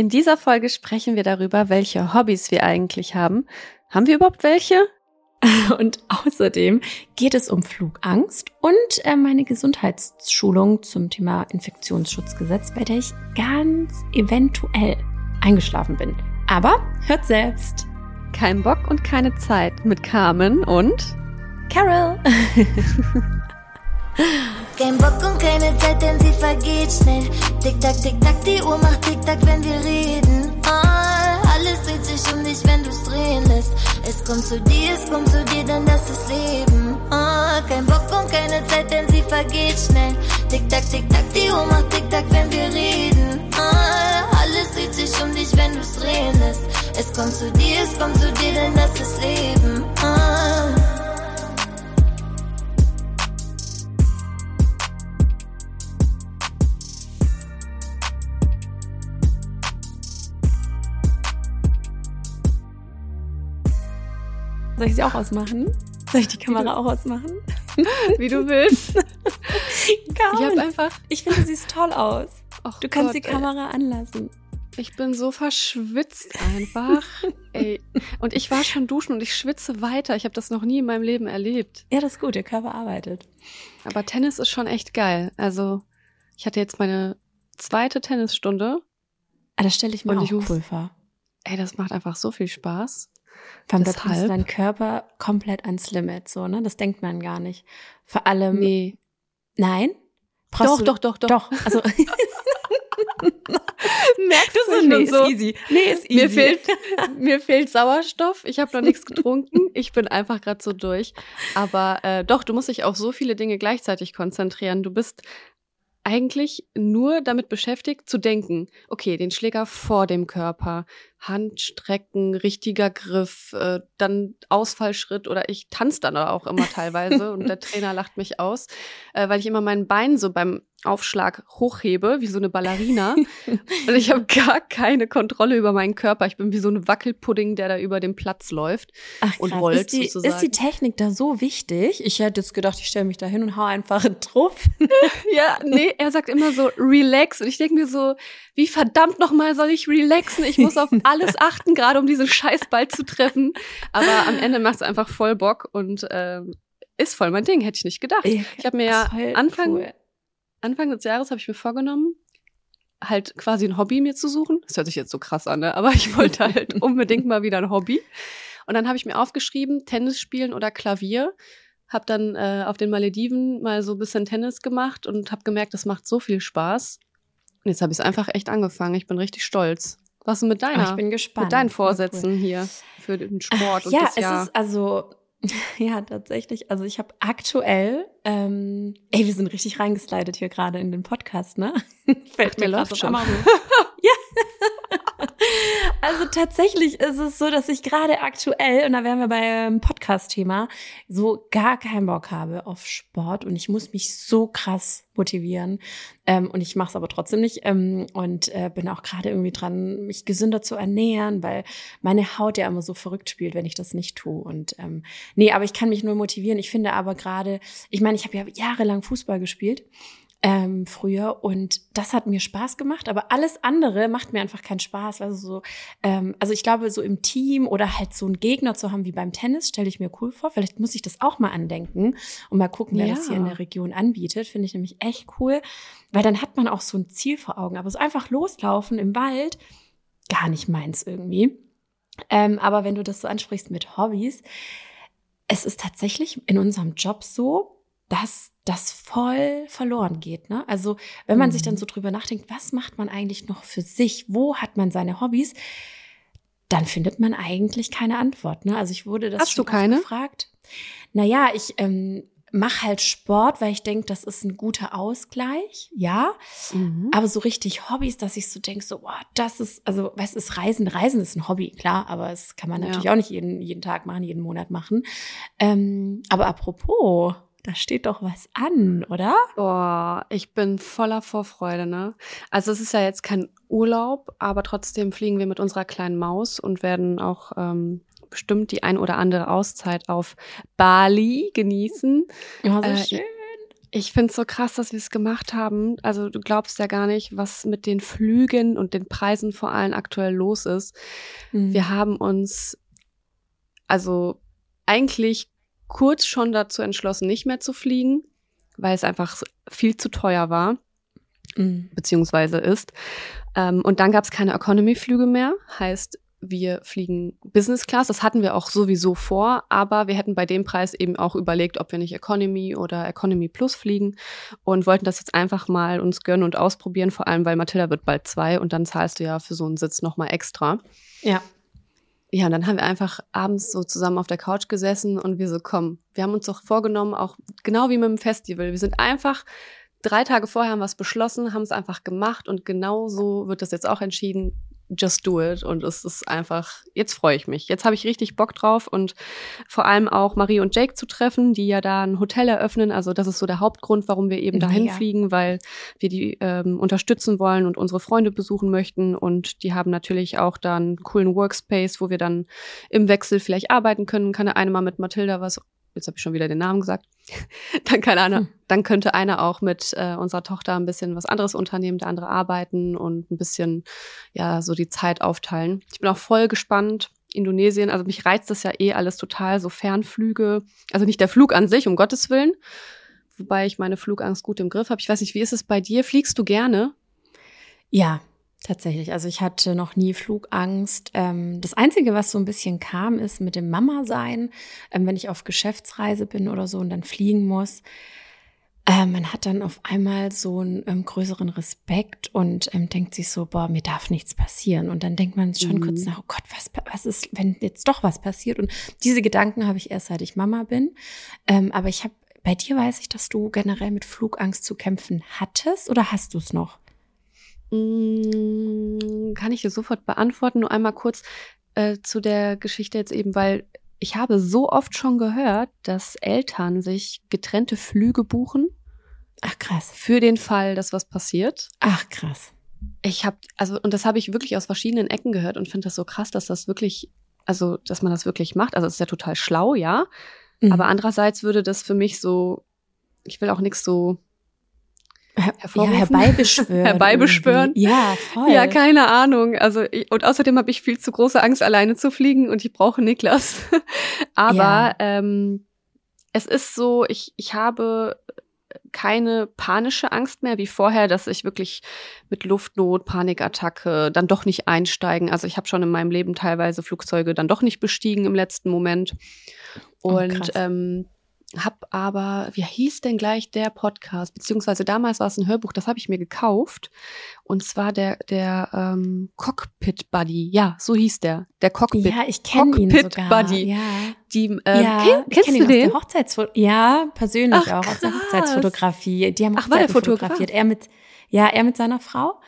In dieser Folge sprechen wir darüber, welche Hobbys wir eigentlich haben. Haben wir überhaupt welche? Und außerdem geht es um Flugangst und äh, meine Gesundheitsschulung zum Thema Infektionsschutzgesetz, bei der ich ganz eventuell eingeschlafen bin. Aber hört selbst. Kein Bock und keine Zeit mit Carmen und Carol. Kein Bock und keine Zeit, denn sie vergeht schnell. Tick-Tack, Tick-Tack, die Uhr macht Tick-Tack, wenn wir reden. Ah, alles dreht sich um dich, wenn du's drehen lässt. Es kommt zu dir, es kommt zu dir, denn das ist Leben. Ah, kein Bock und keine Zeit, denn sie vergeht schnell. Tick-Tack, Tick-Tack, die Uhr macht Tick-Tack, wenn wir reden. Ah, alles dreht sich um dich, wenn du's drehen lässt. Es kommt zu dir, es kommt zu dir, denn das ist Leben. Ah. Soll ich sie auch ausmachen? Soll ich die Kamera auch ausmachen? wie du willst. ich habe einfach. Ich finde, sie sieht toll aus. Och Du kannst Gott, die Kamera anlassen. Ey. Ich bin so verschwitzt einfach. ey. Und ich war schon duschen und ich schwitze weiter. Ich habe das noch nie in meinem Leben erlebt. Ja, das ist gut, der Körper arbeitet. Aber Tennis ist schon echt geil. Also, ich hatte jetzt meine zweite Tennisstunde. Ah, das stelle ich mir Und auch ich cool vor. Ey, das macht einfach so viel Spaß. Vor allem, da bringst du Deshalb- deinen Körper komplett ans Limit, so, ne? Das denkt man gar nicht. Vor allem. Nee. Nein? Doch, du- doch, doch, doch. Doch, also. Merkst du nicht nee, und so. ist easy. Nee, ist easy. Mir fehlt, mir fehlt Sauerstoff. Ich habe noch nichts getrunken. Ich bin einfach gerade so durch. Aber äh, doch, du musst dich auf so viele Dinge gleichzeitig konzentrieren. Du bist eigentlich nur damit beschäftigt zu denken, okay, den Schläger vor dem Körper, Hand strecken, richtiger Griff, äh, dann Ausfallschritt oder ich tanze dann auch immer teilweise und der Trainer lacht mich aus, äh, weil ich immer mein Bein so beim Aufschlag hochhebe, wie so eine Ballerina. und ich habe gar keine Kontrolle über meinen Körper. Ich bin wie so ein Wackelpudding, der da über den Platz läuft. Ach, und krass. rollt ist die, sozusagen. Ist die Technik da so wichtig? Ich hätte jetzt gedacht, ich stelle mich da hin und hau einfach einen Trupp. Ja, nee, er sagt immer so, relax. Und ich denke mir so, wie verdammt nochmal soll ich relaxen? Ich muss auf alles achten, gerade um diesen Scheißball zu treffen. Aber am Ende macht es einfach voll Bock und ähm, ist voll mein Ding, hätte ich nicht gedacht. Ich habe mir ja Anfang, cool. Anfang des Jahres habe ich mir vorgenommen, halt quasi ein Hobby mir zu suchen. Das hört sich jetzt so krass an, ne? aber ich wollte halt unbedingt mal wieder ein Hobby. Und dann habe ich mir aufgeschrieben, Tennis spielen oder Klavier. Hab dann äh, auf den Malediven mal so ein bisschen Tennis gemacht und habe gemerkt, das macht so viel Spaß. Und jetzt habe ich es einfach echt angefangen. Ich bin richtig stolz. Was ist mit deiner? Ah, ich bin gespannt. mit deinen Voll cool. Vorsätzen hier für den Sport und ja, das es Jahr? ist also ja tatsächlich. Also ich habe aktuell, ähm, ey, wir sind richtig reingeslidet hier gerade in den Podcast, ne? Fällt der mir läuft schon. auf einmal auf. ja. Also tatsächlich ist es so, dass ich gerade aktuell, und da wären wir beim Podcast-Thema, so gar keinen Bock habe auf Sport und ich muss mich so krass motivieren. Ähm, und ich mache es aber trotzdem nicht ähm, und äh, bin auch gerade irgendwie dran, mich gesünder zu ernähren, weil meine Haut ja immer so verrückt spielt, wenn ich das nicht tue. Und ähm, nee, aber ich kann mich nur motivieren. Ich finde aber gerade, ich meine, ich habe ja jahrelang Fußball gespielt ähm, früher und das hat mir Spaß gemacht, aber alles andere macht mir einfach keinen Spaß. Also so, ähm, also ich glaube, so im Team oder halt so einen Gegner zu haben wie beim Tennis, stelle ich mir cool vor. Vielleicht muss ich das auch mal andenken und mal gucken, wer Ja. das hier in der Region anbietet. Finde ich nämlich echt cool, weil dann hat man auch so ein Ziel vor Augen. Aber so einfach loslaufen im Wald, gar nicht meins irgendwie. Ähm, aber wenn du das so ansprichst mit Hobbys, es ist tatsächlich in unserem Job so, dass das voll verloren geht. Ne? Also wenn man sich dann Mhm. so drüber nachdenkt, was macht man eigentlich noch für sich? Wo hat man seine Hobbys? Dann findet man eigentlich keine Antwort. Ne? Also ich wurde das Hast schon du keine? gefragt. Naja, ich ähm, mache halt Sport, weil ich denke, das ist ein guter Ausgleich. Ja, Mhm. aber so richtig Hobbys, dass ich so denke, so, boah, das ist, also, was ist Reisen? Reisen ist ein Hobby, klar, aber das kann man Ja. natürlich auch nicht jeden, jeden Tag machen, jeden Monat machen. Ähm, aber apropos, da steht doch was an, oder? Boah, ich bin voller Vorfreude, ne? Also es ist ja jetzt kein Urlaub, aber trotzdem fliegen wir mit unserer kleinen Maus und werden auch ähm, bestimmt die ein oder andere Auszeit auf Bali genießen. Ja, so Äh, schön. Ich finde es so krass, dass wir es gemacht haben. Also du glaubst ja gar nicht, was mit den Flügen und den Preisen vor allem aktuell los ist. Mhm. Wir haben uns also eigentlich kurz schon dazu entschlossen, nicht mehr zu fliegen, weil es einfach viel zu teuer war, Mhm. beziehungsweise ist. Ähm, und dann gab es keine Economy-Flüge mehr. Heißt, wir fliegen Business Class. Das hatten wir auch sowieso vor, aber wir hätten bei dem Preis eben auch überlegt, ob wir nicht Economy oder Economy Plus fliegen und wollten das jetzt einfach mal uns gönnen und ausprobieren, vor allem weil Mathilda wird bald zwei und dann zahlst du ja für so einen Sitz nochmal extra. Ja. Ja, und dann haben wir einfach abends so zusammen auf der Couch gesessen und wir so, komm, wir haben uns doch vorgenommen, auch genau wie mit dem Festival. Wir sind einfach drei Tage vorher haben wir es beschlossen, haben es einfach gemacht und genau so wird das jetzt auch entschieden. Just do it. Und es ist einfach, jetzt freue ich mich. Jetzt habe ich richtig Bock drauf und vor allem auch Marie und Jake zu treffen, die ja da ein Hotel eröffnen. Also das ist so der Hauptgrund, warum wir eben dahin Mega. fliegen, weil wir die ähm, unterstützen wollen und unsere Freunde besuchen möchten. Und die haben natürlich auch da einen coolen Workspace, wo wir dann im Wechsel vielleicht arbeiten können. Kann der eine mal mit Mathilda was, jetzt habe ich schon wieder den Namen gesagt, dann kann einer, Hm. dann könnte einer auch mit äh, unserer Tochter ein bisschen was anderes unternehmen, der andere arbeiten und ein bisschen ja so die Zeit aufteilen. Ich bin auch voll gespannt. Indonesien, also mich reizt das ja eh alles total, so Fernflüge, also nicht der Flug an sich, um Gottes Willen, wobei ich meine Flugangst gut im Griff habe. Ich weiß nicht, wie ist es bei dir? Fliegst du gerne? Ja, tatsächlich. Also ich hatte noch nie Flugangst. Ähm, das Einzige, was so ein bisschen kam, ist mit dem Mama-Sein, ähm, wenn ich auf Geschäftsreise bin oder so und dann fliegen muss. Ähm, man hat dann auf einmal so einen ähm, größeren Respekt und denkt sich so, boah, mir darf nichts passieren. Und dann denkt man schon Mhm. kurz nach, oh Gott, was, was ist, wenn jetzt doch was passiert? Und diese Gedanken habe ich erst, seit ich Mama bin. Aber ich habe, bei dir weiß ich, dass du generell mit Flugangst zu kämpfen hattest oder hast du es noch? Mm, Kann ich dir sofort beantworten, nur einmal kurz äh, zu der Geschichte jetzt eben, weil ich habe so oft schon gehört, dass Eltern sich getrennte Flüge buchen Ach krass. für den Fall, dass was passiert. Ach krass. Ich habe, also, und das habe ich wirklich aus verschiedenen Ecken gehört und finde das so krass, dass das wirklich, also, dass man das wirklich macht. Also, es ist ja total schlau, ja. Mhm. Aber andererseits würde das für mich so, ich will auch nichts so Her- ja, hervorrufen. herbeibeschwören. Herbeibeschwören. irgendwie. Ja, voll. Ja, keine Ahnung. Also ich, und außerdem habe ich viel zu große Angst, alleine zu fliegen und ich brauche Niklas. Aber Ja. ähm, es ist so, ich, ich habe keine panische Angst mehr wie vorher, dass ich wirklich mit Luftnot, Panikattacke dann doch nicht einsteigen. Also ich habe schon in meinem Leben teilweise Flugzeuge dann doch nicht bestiegen im letzten Moment. Oh, Und krass. ähm, hab aber, wie hieß denn gleich der Podcast? Beziehungsweise damals war es ein Hörbuch, das habe ich mir gekauft. Und zwar der, der ähm, Cockpit Buddy. Ja, so hieß der. Der Cockpit. ja, ich kenne ihn sogar. Buddy. Ja, Die, ähm, ja kenn, ich kennst kenn du ihn den? Aus der ja, persönlich Ach, auch aus der krass. Hochzeitsfotografie. Die haben Ach, war der Hochzeiten Fotograf? fotografiert. Er mit, ja, er mit seiner Frau.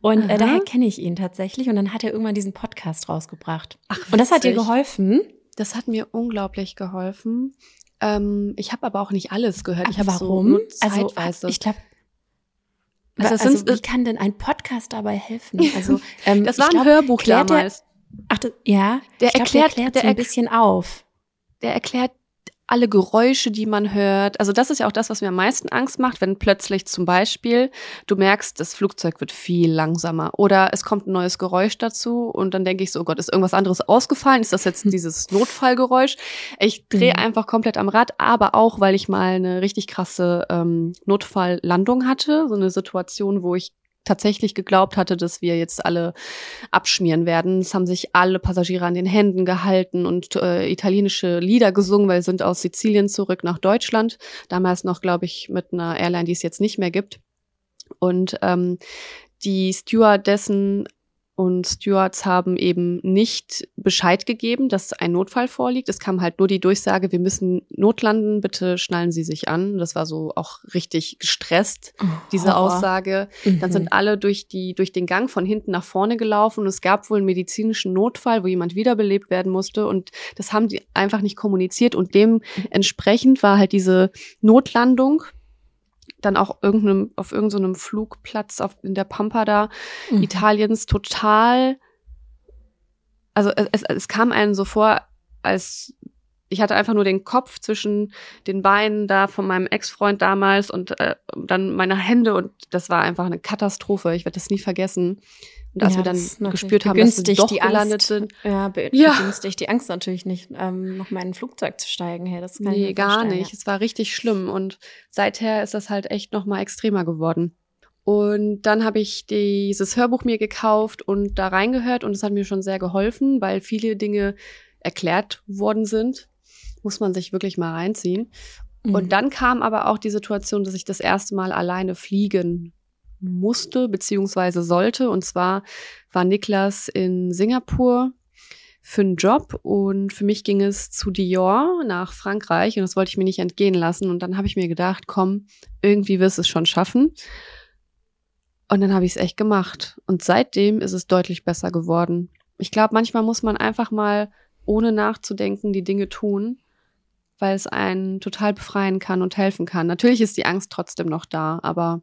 Und Aha. äh, daher kenne ich ihn tatsächlich. Und dann hat er irgendwann diesen Podcast rausgebracht. Ach, Und das hat dir witzig. geholfen? Das hat mir unglaublich geholfen. Ähm, ich habe aber auch nicht alles gehört. Ich Aber habe so warum? nur also, zeitweise. ich glaube, Also also, sind- wie kann denn ein Podcast dabei helfen? Also, ähm, das ich war ein glaub, Hörbuch damals. Ach, das, ja. Der ich glaub, erklärt- der klärt der so ein bisschen auf. der erklärt alle Geräusche, die man hört. Also das ist ja auch das, was mir am meisten Angst macht, wenn plötzlich zum Beispiel du merkst, das Flugzeug wird viel langsamer oder es kommt ein neues Geräusch dazu und dann denke ich so, oh Gott, ist irgendwas anderes ausgefallen? Ist das jetzt dieses Notfallgeräusch? Ich drehe Mhm. einfach komplett am Rad, aber auch, weil ich mal eine richtig krasse ähm, Notfalllandung hatte, so eine Situation, wo ich tatsächlich geglaubt hatte, dass wir jetzt alle abschmieren werden. Es haben sich alle Passagiere an den Händen gehalten und äh, italienische Lieder gesungen, weil sie sind aus Sizilien zurück nach Deutschland. Damals noch, glaube ich, mit einer Airline, die es jetzt nicht mehr gibt. Und ähm, die Stewardessen und Stewards haben eben nicht Bescheid gegeben, dass ein Notfall vorliegt. Es kam halt nur die Durchsage, wir müssen notlanden, bitte schnallen Sie sich an. Das war so auch richtig gestresst, diese Horror. Aussage. Dann Mhm. sind alle durch, die, durch den Gang von hinten nach vorne gelaufen und es gab wohl einen medizinischen Notfall, wo jemand wiederbelebt werden musste und das haben die einfach nicht kommuniziert und dementsprechend war halt diese Notlandung dann auch irgendeinem, auf irgendeinem Flugplatz auf, in der Pampa da Mhm. Italiens total, also es, es, es kam einem so vor, als ich hatte einfach nur den Kopf zwischen den Beinen da von meinem Ex-Freund damals und äh, dann meine Hände und das war einfach eine Katastrophe. Ich werde das nie vergessen. Und als Ja, wir dann gespürt haben, dass wir doch die gelandet Angst. sind, Ja, be Ja. begünstigt die Angst natürlich nicht, ähm, noch mal in ein Flugzeug zu steigen. Hey, das kann nee, gar nicht. Es war richtig schlimm und seither ist das halt echt noch mal extremer geworden. Und dann habe ich dieses Hörbuch mir gekauft und da reingehört und es hat mir schon sehr geholfen, weil viele Dinge erklärt worden sind. Muss man sich wirklich mal reinziehen. Mhm. Und dann kam aber auch die Situation, dass ich das erste Mal alleine fliegen musste beziehungsweise sollte. Und zwar war Niklas in Singapur für einen Job und für mich ging es zu Dior nach Frankreich und das wollte ich mir nicht entgehen lassen. Und dann habe ich mir gedacht, komm, irgendwie wirst du es schon schaffen. Und dann habe ich es echt gemacht. Und seitdem ist es deutlich besser geworden. Ich glaube, manchmal muss man einfach mal, ohne nachzudenken, die Dinge tun, weil es einen total befreien kann und helfen kann. Natürlich ist die Angst trotzdem noch da, aber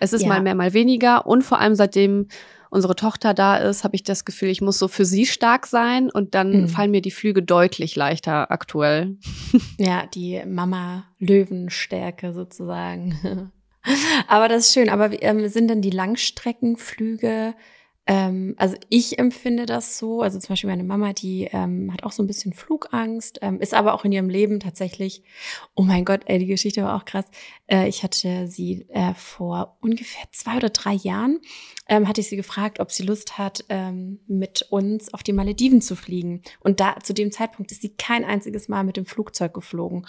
es ist Ja. mal mehr, mal weniger. Und vor allem seitdem unsere Tochter da ist, habe ich das Gefühl, ich muss so für sie stark sein und dann Mhm. fallen mir die Flüge deutlich leichter aktuell. Ja, die Mama-Löwenstärke sozusagen. Aber das ist schön. Aber ähm, sind denn die Langstreckenflüge, ähm, also ich empfinde das so, also zum Beispiel meine Mama, die ähm, hat auch so ein bisschen Flugangst, ähm, ist aber auch in ihrem Leben tatsächlich, oh mein Gott, ey, die Geschichte war auch krass. Äh, ich hatte sie äh, vor ungefähr zwei oder drei Jahren, ähm, hatte ich sie gefragt, ob sie Lust hat, ähm, mit uns auf die Malediven zu fliegen. Und da zu dem Zeitpunkt ist sie kein einziges Mal mit dem Flugzeug geflogen.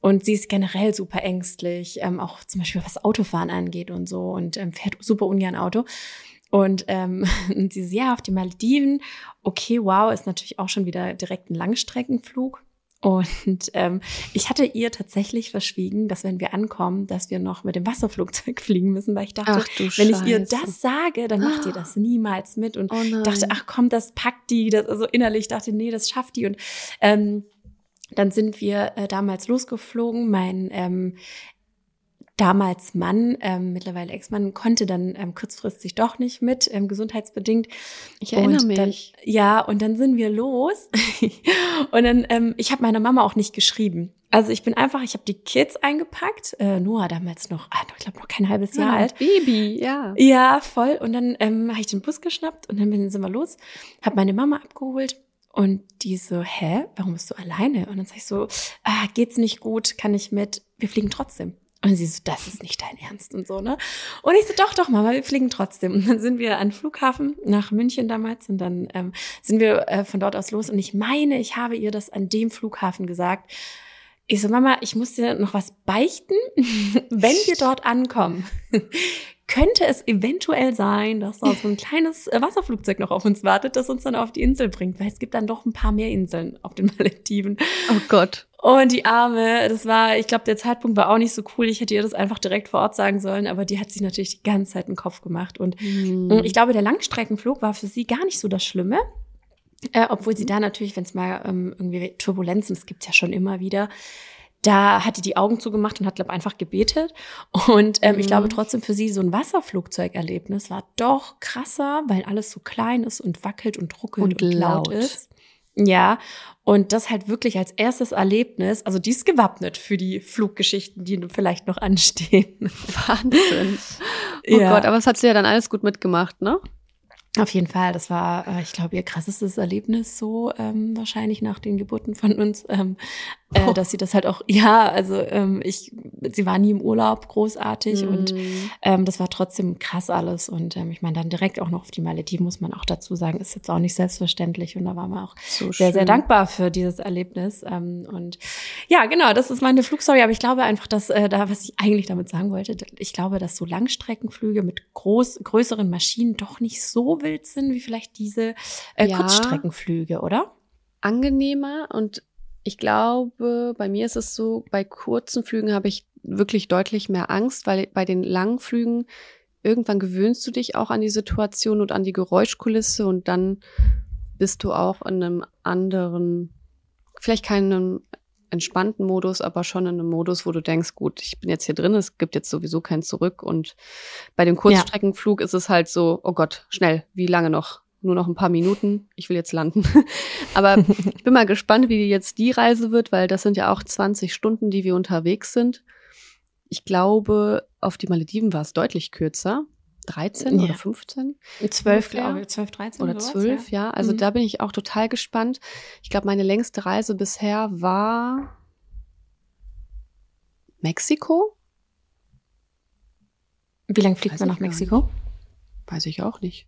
Und sie ist generell super ängstlich, ähm, auch zum Beispiel was Autofahren angeht und so und ähm, fährt super ungern Auto. Und ähm, und sie so, ja, auf die Malediven, okay, wow, ist natürlich auch schon wieder direkt ein Langstreckenflug. Und ähm, ich hatte ihr tatsächlich verschwiegen, dass wenn wir ankommen, dass wir noch mit dem Wasserflugzeug fliegen müssen, weil ich dachte, wenn ich ihr Scheiße. das sage, dann macht ihr das niemals mit. Und oh dachte, ach komm, das packt die. Das, also innerlich dachte, nee, das schafft die. Und ähm, dann sind wir äh, damals losgeflogen. Mein ähm, damals Mann, ähm, mittlerweile Ex-Mann, konnte dann ähm, kurzfristig doch nicht mit, ähm, gesundheitsbedingt. ich erinnere und dann, mich. ja, und dann sind wir los. und dann, ähm, ich habe meiner Mama auch nicht geschrieben. Also ich bin einfach, ich habe die Kids eingepackt. Äh, Noah damals noch, ah, ich glaube noch kein halbes Jahr alt. Baby, ja. Ja, voll. Und dann ähm, habe ich den Bus geschnappt und dann sind wir los, habe meine Mama abgeholt und die so, hä, warum bist du alleine? Und dann sag ich so, ah, geht's nicht gut, kann ich mit, wir fliegen trotzdem. Und sie so, das ist nicht dein Ernst und so, ne? Und ich so, doch, doch, Mama, wir fliegen trotzdem. Und dann sind wir an Flughafen nach München damals und dann ähm, sind wir äh, von dort aus los. Und ich meine, ich habe ihr das an dem Flughafen gesagt. Ich so, Mama, ich muss dir noch was beichten, wenn wir dort ankommen. Könnte es eventuell sein, dass da so ein kleines äh, Wasserflugzeug noch auf uns wartet, das uns dann auf die Insel bringt, weil es gibt dann doch ein paar mehr Inseln auf den Malediven. Oh Gott. Und die Arme, das war, ich glaube, der Zeitpunkt war auch nicht so cool. Ich hätte ihr das einfach direkt vor Ort sagen sollen, aber die hat sich natürlich die ganze Zeit einen Kopf gemacht. Und Hm. ich glaube, der Langstreckenflug war für sie gar nicht so das Schlimme. Äh, obwohl sie da natürlich, wenn es mal ähm, irgendwie Turbulenzen, das gibt's ja schon immer wieder, da hat die die Augen zugemacht und hat, glaube einfach gebetet. Und ähm, ich Mhm. glaube trotzdem für sie so ein Wasserflugzeugerlebnis war doch krasser, weil alles so klein ist und wackelt und ruckelt Und und, laut laut. ist. Ja, und das halt wirklich als erstes Erlebnis, also die ist gewappnet für die Fluggeschichten, die vielleicht noch anstehen. Wahnsinn. Oh Ja. Gott, aber das hat sie ja dann alles gut mitgemacht, ne? Auf jeden Fall, das war, äh, ich glaube, ihr krassestes Erlebnis so ähm, wahrscheinlich nach den Geburten von uns, ähm, äh, Oh. dass sie das halt auch, ja, also ähm, ich, sie war nie im Urlaub großartig und Hm. ähm, das war trotzdem krass alles und ähm, ich meine dann direkt auch noch auf die Malediven muss man auch dazu sagen, ist jetzt auch nicht selbstverständlich und da waren wir auch so sehr, sehr schön. dankbar für dieses Erlebnis. Ähm, und ja, genau, das ist meine Flugstory. Aber ich glaube einfach, dass äh, da, was ich eigentlich damit sagen wollte, ich glaube, dass so Langstreckenflüge mit groß, größeren Maschinen doch nicht so wild sind wie vielleicht diese äh, Ja. Kurzstreckenflüge, oder? angenehmer und ich glaube, bei mir ist es so, bei kurzen Flügen habe ich wirklich deutlich mehr Angst, weil bei den langen Flügen irgendwann gewöhnst du dich auch an die Situation und an die Geräuschkulisse und dann bist du auch in einem anderen, vielleicht keinen entspannten Modus, aber schon in einem Modus, wo du denkst, gut, ich bin jetzt hier drin, es gibt jetzt sowieso kein Zurück und bei dem Kurzstreckenflug ist es halt so, oh Gott, schnell, wie lange noch? Nur noch ein paar Minuten, ich will jetzt landen. Aber ich bin mal gespannt, wie jetzt die Reise wird, weil das sind ja auch 20 Stunden, die wir unterwegs sind. Ich glaube, auf die Malediven war es deutlich kürzer. 13 Ja. oder 15 12, Ungefähr. glaube ich, 12, 13 oder sowas, 12, ja. Also Mhm. da bin ich auch total gespannt. Ich glaube, meine längste Reise bisher war Mexiko. Wie lange fliegt Weiß man nach Mexiko? Weiß ich auch nicht.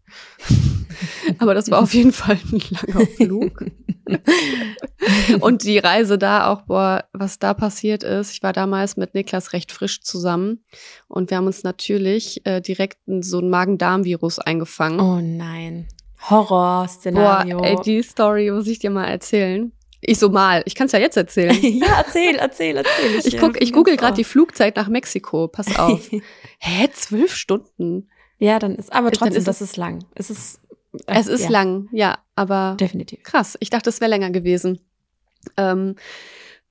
Aber das war auf jeden Fall ein langer Flug. Und die Reise da auch, boah, was da passiert ist. Ich war damals mit Niklas recht frisch zusammen und wir haben uns natürlich äh, direkt so ein Magen-Darm-Virus eingefangen. Oh nein. boah, Horror-Szenario. ey, die Story muss ich dir mal erzählen. Ich so mal, ich kann es ja jetzt erzählen. ja, erzähl, erzähl, erzähl. Ich, guck, ich google gerade die Flugzeit nach Mexiko. Pass auf. Hä, zwölf Stunden? Ja, dann ist, aber trotzdem, ist das ist lang. Es ist, äh, Es ist ja, lang, ja, aber Definitiv. Krass, ich dachte, es wäre länger gewesen. Ähm,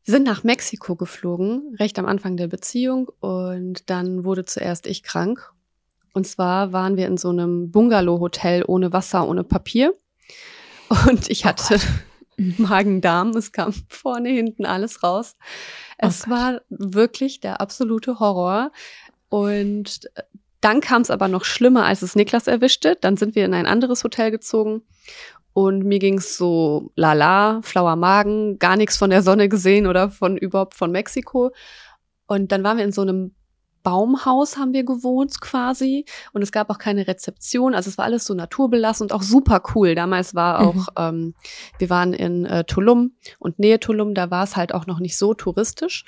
wir sind nach Mexiko geflogen, recht am Anfang der Beziehung, und dann wurde zuerst ich krank. Und zwar waren wir in so einem Bungalow-Hotel ohne Wasser, ohne Papier. Und ich hatte Magen-Darm, es kam vorne, hinten alles raus. Oh Es Gott. war wirklich der absolute Horror. Und dann kam es aber noch schlimmer, als es Niklas erwischte. Dann sind wir in ein anderes Hotel gezogen. Und mir ging's so lala, flauer Magen, gar nichts von der Sonne gesehen oder von überhaupt von Mexiko. Und dann waren wir in so einem Baumhaus haben wir gewohnt quasi und es gab auch keine Rezeption, also es war alles so naturbelassen und auch super cool. Damals war auch, Mhm. ähm, wir waren in äh, Tulum und Nähe Tulum, da war es halt auch noch nicht so touristisch.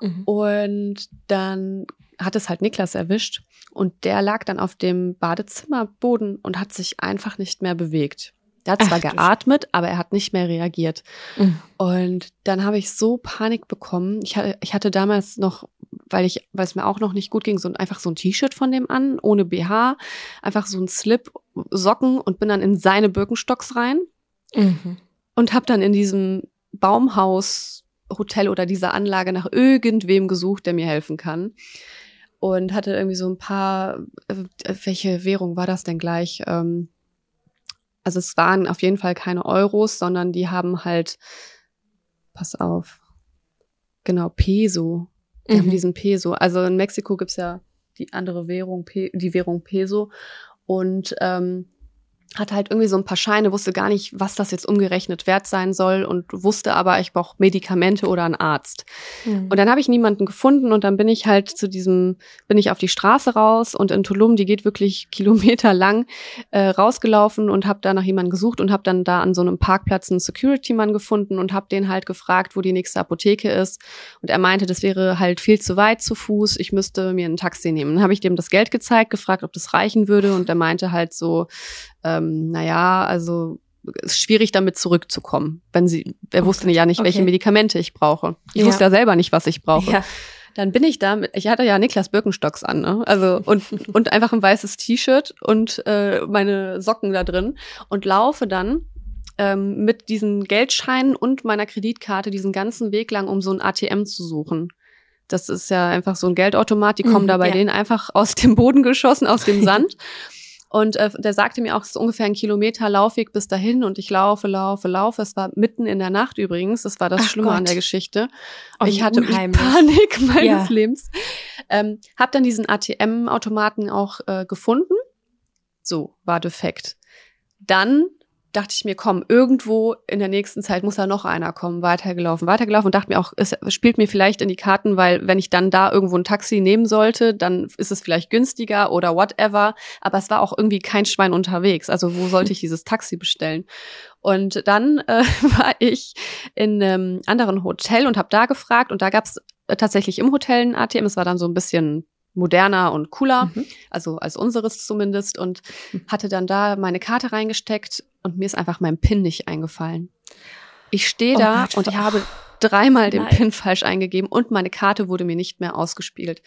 Mhm. Und dann hat es halt Niklas erwischt und der lag dann auf dem Badezimmerboden und hat sich einfach nicht mehr bewegt. Der hat Ach, zwar du geatmet, aber er hat nicht mehr reagiert. Mhm. Und dann habe ich so Panik bekommen. Ich hatte, ich hatte damals noch, weil ich, weil es mir auch noch nicht gut ging, so ein, einfach so ein T-Shirt von dem an, ohne BH, einfach so ein Slip, Socken und bin dann in seine Birkenstocks rein Mhm. und habe dann in diesem Baumhaus Hotel oder dieser Anlage nach irgendwem gesucht, der mir helfen kann. Und hatte irgendwie so ein paar, äh, welche Währung war das denn gleich? Ähm, also es waren auf jeden Fall keine Euros, sondern die haben halt, pass auf, genau, Peso. Die haben Mhm. diesen Peso. Also in Mexiko gibt's ja die andere Währung, die Währung Peso. Und ähm, hatte halt irgendwie so ein paar Scheine, wusste gar nicht, was das jetzt umgerechnet wert sein soll und wusste aber, ich brauche Medikamente oder einen Arzt. Mhm. Und dann habe ich niemanden gefunden und dann bin ich halt zu diesem, bin ich auf die Straße raus und in Tulum, die geht wirklich Kilometer lang, äh, rausgelaufen und habe da nach jemandem gesucht und habe dann da an so einem Parkplatz einen Security-Mann gefunden und habe den halt gefragt, wo die nächste Apotheke ist. Und er meinte, das wäre halt viel zu weit zu Fuß, ich müsste mir ein Taxi nehmen. Dann habe ich dem das Geld gezeigt, gefragt, ob das reichen würde und er meinte halt so, ähm, naja, also es ist schwierig damit zurückzukommen, wenn sie, er wusste ja nicht, welche okay. Medikamente ich brauche. Ich Ja. wusste ja selber nicht, was ich brauche. ja. Dann bin ich da, mit, ich hatte ja Niklas Birkenstocks an, ne? Also und und einfach ein weißes T-Shirt und äh, meine Socken da drin und laufe dann ähm, mit diesen Geldscheinen und meiner Kreditkarte diesen ganzen Weg lang, um so ein ATM zu suchen. Das ist ja einfach so ein Geldautomat, die kommen Mhm, da bei ja. denen einfach aus dem Boden geschossen, aus dem Sand. Und äh, der sagte mir auch, es ist ungefähr ein Kilometer Laufweg bis dahin und ich laufe, laufe, laufe. Es war mitten in der Nacht übrigens. Das war das Ach Schlimme an Gott. der Geschichte. Oh, ich hatte. Panik meines Ja. Lebens. Ähm, hab dann diesen ATM-Automaten auch äh, gefunden. So, war defekt. Dann dachte ich mir, komm, irgendwo in der nächsten Zeit muss da noch einer kommen, weitergelaufen, weitergelaufen und dachte mir auch, es spielt mir vielleicht in die Karten, weil wenn ich dann da irgendwo ein Taxi nehmen sollte, dann ist es vielleicht günstiger oder whatever. Aber es war auch irgendwie kein Schwein unterwegs. Also wo sollte ich dieses Taxi bestellen? Und dann äh, war ich in einem anderen Hotel und habe da gefragt und da gab es tatsächlich im Hotel ein ATM. Es war dann so ein bisschen moderner und cooler Mhm. also als unseres zumindest, und hatte dann da meine Karte reingesteckt und mir ist einfach mein PIN nicht eingefallen. Ich stehe Oh da Gott, und ich oh, habe dreimal den nein. PIN falsch eingegeben und meine Karte wurde mir nicht mehr ausgespielt.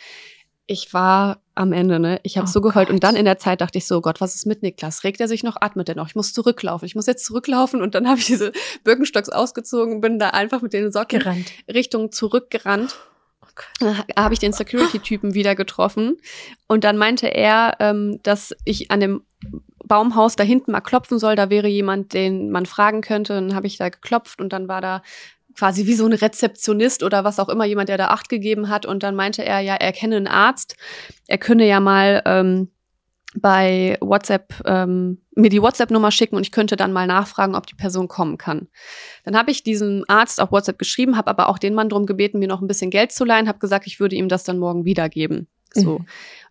Ich war am Ende, ne? Ich habe Oh so geheult Gott. und dann in der Zeit dachte ich so, Gott, was ist mit Niklas? Regt er sich noch? Atmet er noch? Ich muss zurücklaufen. Ich muss jetzt zurücklaufen und dann habe ich diese Birkenstocks ausgezogen, bin da einfach mit den Socken Gerannt. Richtung zurückgerannt Oh habe ich den Security-Typen wieder getroffen und dann meinte er, ähm, dass ich an dem Baumhaus da hinten mal klopfen soll. Da wäre jemand, den man fragen könnte. Dann habe ich da geklopft und dann war da quasi wie so ein Rezeptionist oder was auch immer, jemand, der da Acht gegeben hat. Und dann meinte er, ja, er kenne einen Arzt. Er könne ja mal ähm, bei WhatsApp ähm, mir die WhatsApp-Nummer schicken und ich könnte dann mal nachfragen, ob die Person kommen kann. Dann habe ich diesem Arzt auf WhatsApp geschrieben, habe aber auch den Mann darum gebeten, mir noch ein bisschen Geld zu leihen, habe gesagt, ich würde ihm das dann morgen wiedergeben. So. Mhm.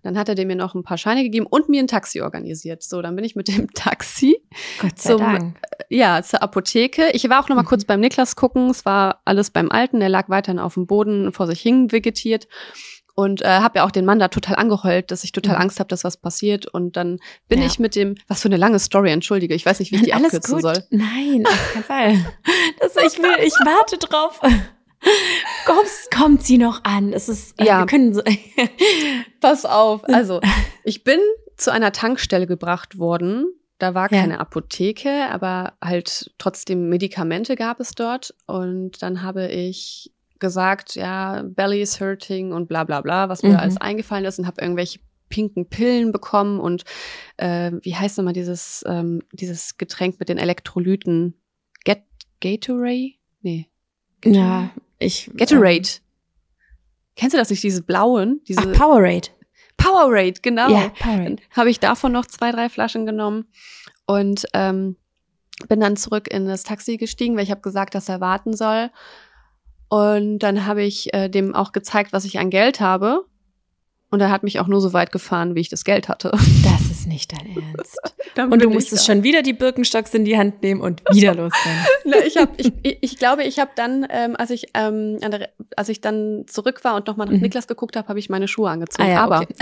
Dann hat er dem mir noch ein paar Scheine gegeben und mir ein Taxi organisiert. So, dann bin ich mit dem Taxi Gott sei zum, Dank. ja, zur Apotheke. Ich war auch noch mal mhm. kurz beim Niklas gucken. Es war alles beim Alten. Der lag weiterhin auf dem Boden vor sich hin vegetiert und äh, habe ja auch den Mann da total angeheult, dass ich total mhm. Angst habe, dass was passiert. Und dann bin ja. ich mit dem, was für eine lange Story, entschuldige, ich weiß nicht, wie ich die Alles abkürzen gut. soll. Nein, auf keinen Fall. Das, ich will, ich warte drauf. Kommt, kommt sie noch an? Es ist, äh, ja. wir können so Pass auf. Also, ich bin zu einer Tankstelle gebracht worden. Da war keine ja. Apotheke, aber halt trotzdem Medikamente gab es dort. Und dann habe ich gesagt, ja, Belly is hurting und bla bla bla, was mir mhm. alles eingefallen ist und habe irgendwelche pinken Pillen bekommen und äh, wie heißt nochmal dieses, ähm, dieses Getränk mit den Elektrolyten? Get Gatorade? Nee. Gatorade? Ja, ich. Gatorade. Ähm, Kennst du das nicht, diese blauen? Diese Ach, Powerade. Powerade, genau. Ja, Powerade. Habe ich davon noch zwei, drei Flaschen genommen und ähm, bin dann zurück in das Taxi gestiegen, weil ich habe gesagt, dass er warten soll. Und dann habe ich äh, dem auch gezeigt, was ich an Geld habe. Und er hat mich auch nur so weit gefahren, wie ich das Geld hatte. Das ist nicht dein Ernst. und du musstest schon wieder die Birkenstocks in die Hand nehmen und wieder losrennen. Na, ich, hab, ich, ich glaube, ich habe dann, ähm, als ich ähm, der, als ich dann zurück war und nochmal nach mhm. Niklas geguckt habe, habe ich meine Schuhe angezogen. Ah, ja, Aber okay.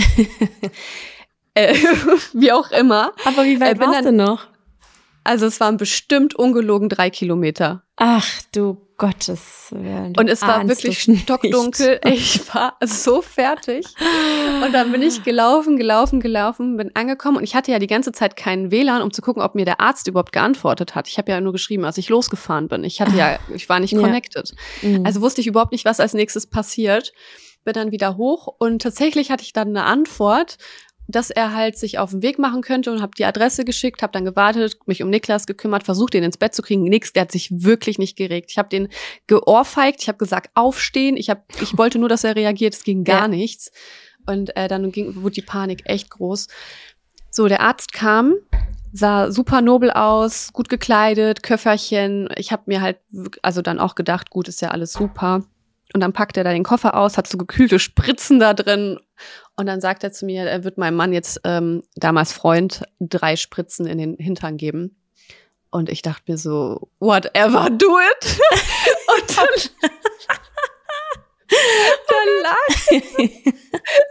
äh, wie auch immer. Aber wie weit äh, warst du noch? Also es waren bestimmt ungelogen drei Kilometer. Ach du Gottes Willen. Und es war wirklich stockdunkel. Ich war so fertig. Und dann bin ich gelaufen, gelaufen, gelaufen, bin angekommen und ich hatte ja die ganze Zeit keinen WLAN, um zu gucken, ob mir der Arzt überhaupt geantwortet hat. Ich habe ja nur geschrieben, als ich losgefahren bin. Ich hatte ja, ich war nicht connected. Ja. Mhm. Also wusste ich überhaupt nicht, was als nächstes passiert. Bin dann wieder hoch und tatsächlich hatte ich dann eine Antwort dass er halt sich auf den Weg machen könnte und habe die Adresse geschickt, habe dann gewartet, mich um Niklas gekümmert, versucht ihn ins Bett zu kriegen. Nix, der hat sich wirklich nicht geregt. Ich habe den geohrfeigt, ich habe gesagt, aufstehen. Ich habe ich wollte nur, dass er reagiert, es ging gar ja. nichts. Und äh, dann ging, wurde die Panik echt groß. So, der Arzt kam, sah super nobel aus, gut gekleidet, Köfferchen. Ich habe mir halt also dann auch gedacht, gut, ist ja alles super. Und dann packt er da den Koffer aus, hat so gekühlte Spritzen da drin. Und dann sagt er zu mir, er wird meinem Mann jetzt, ähm, damals Freund, drei Spritzen in den Hintern geben. Und ich dachte mir so, whatever, do it. Und dann lag,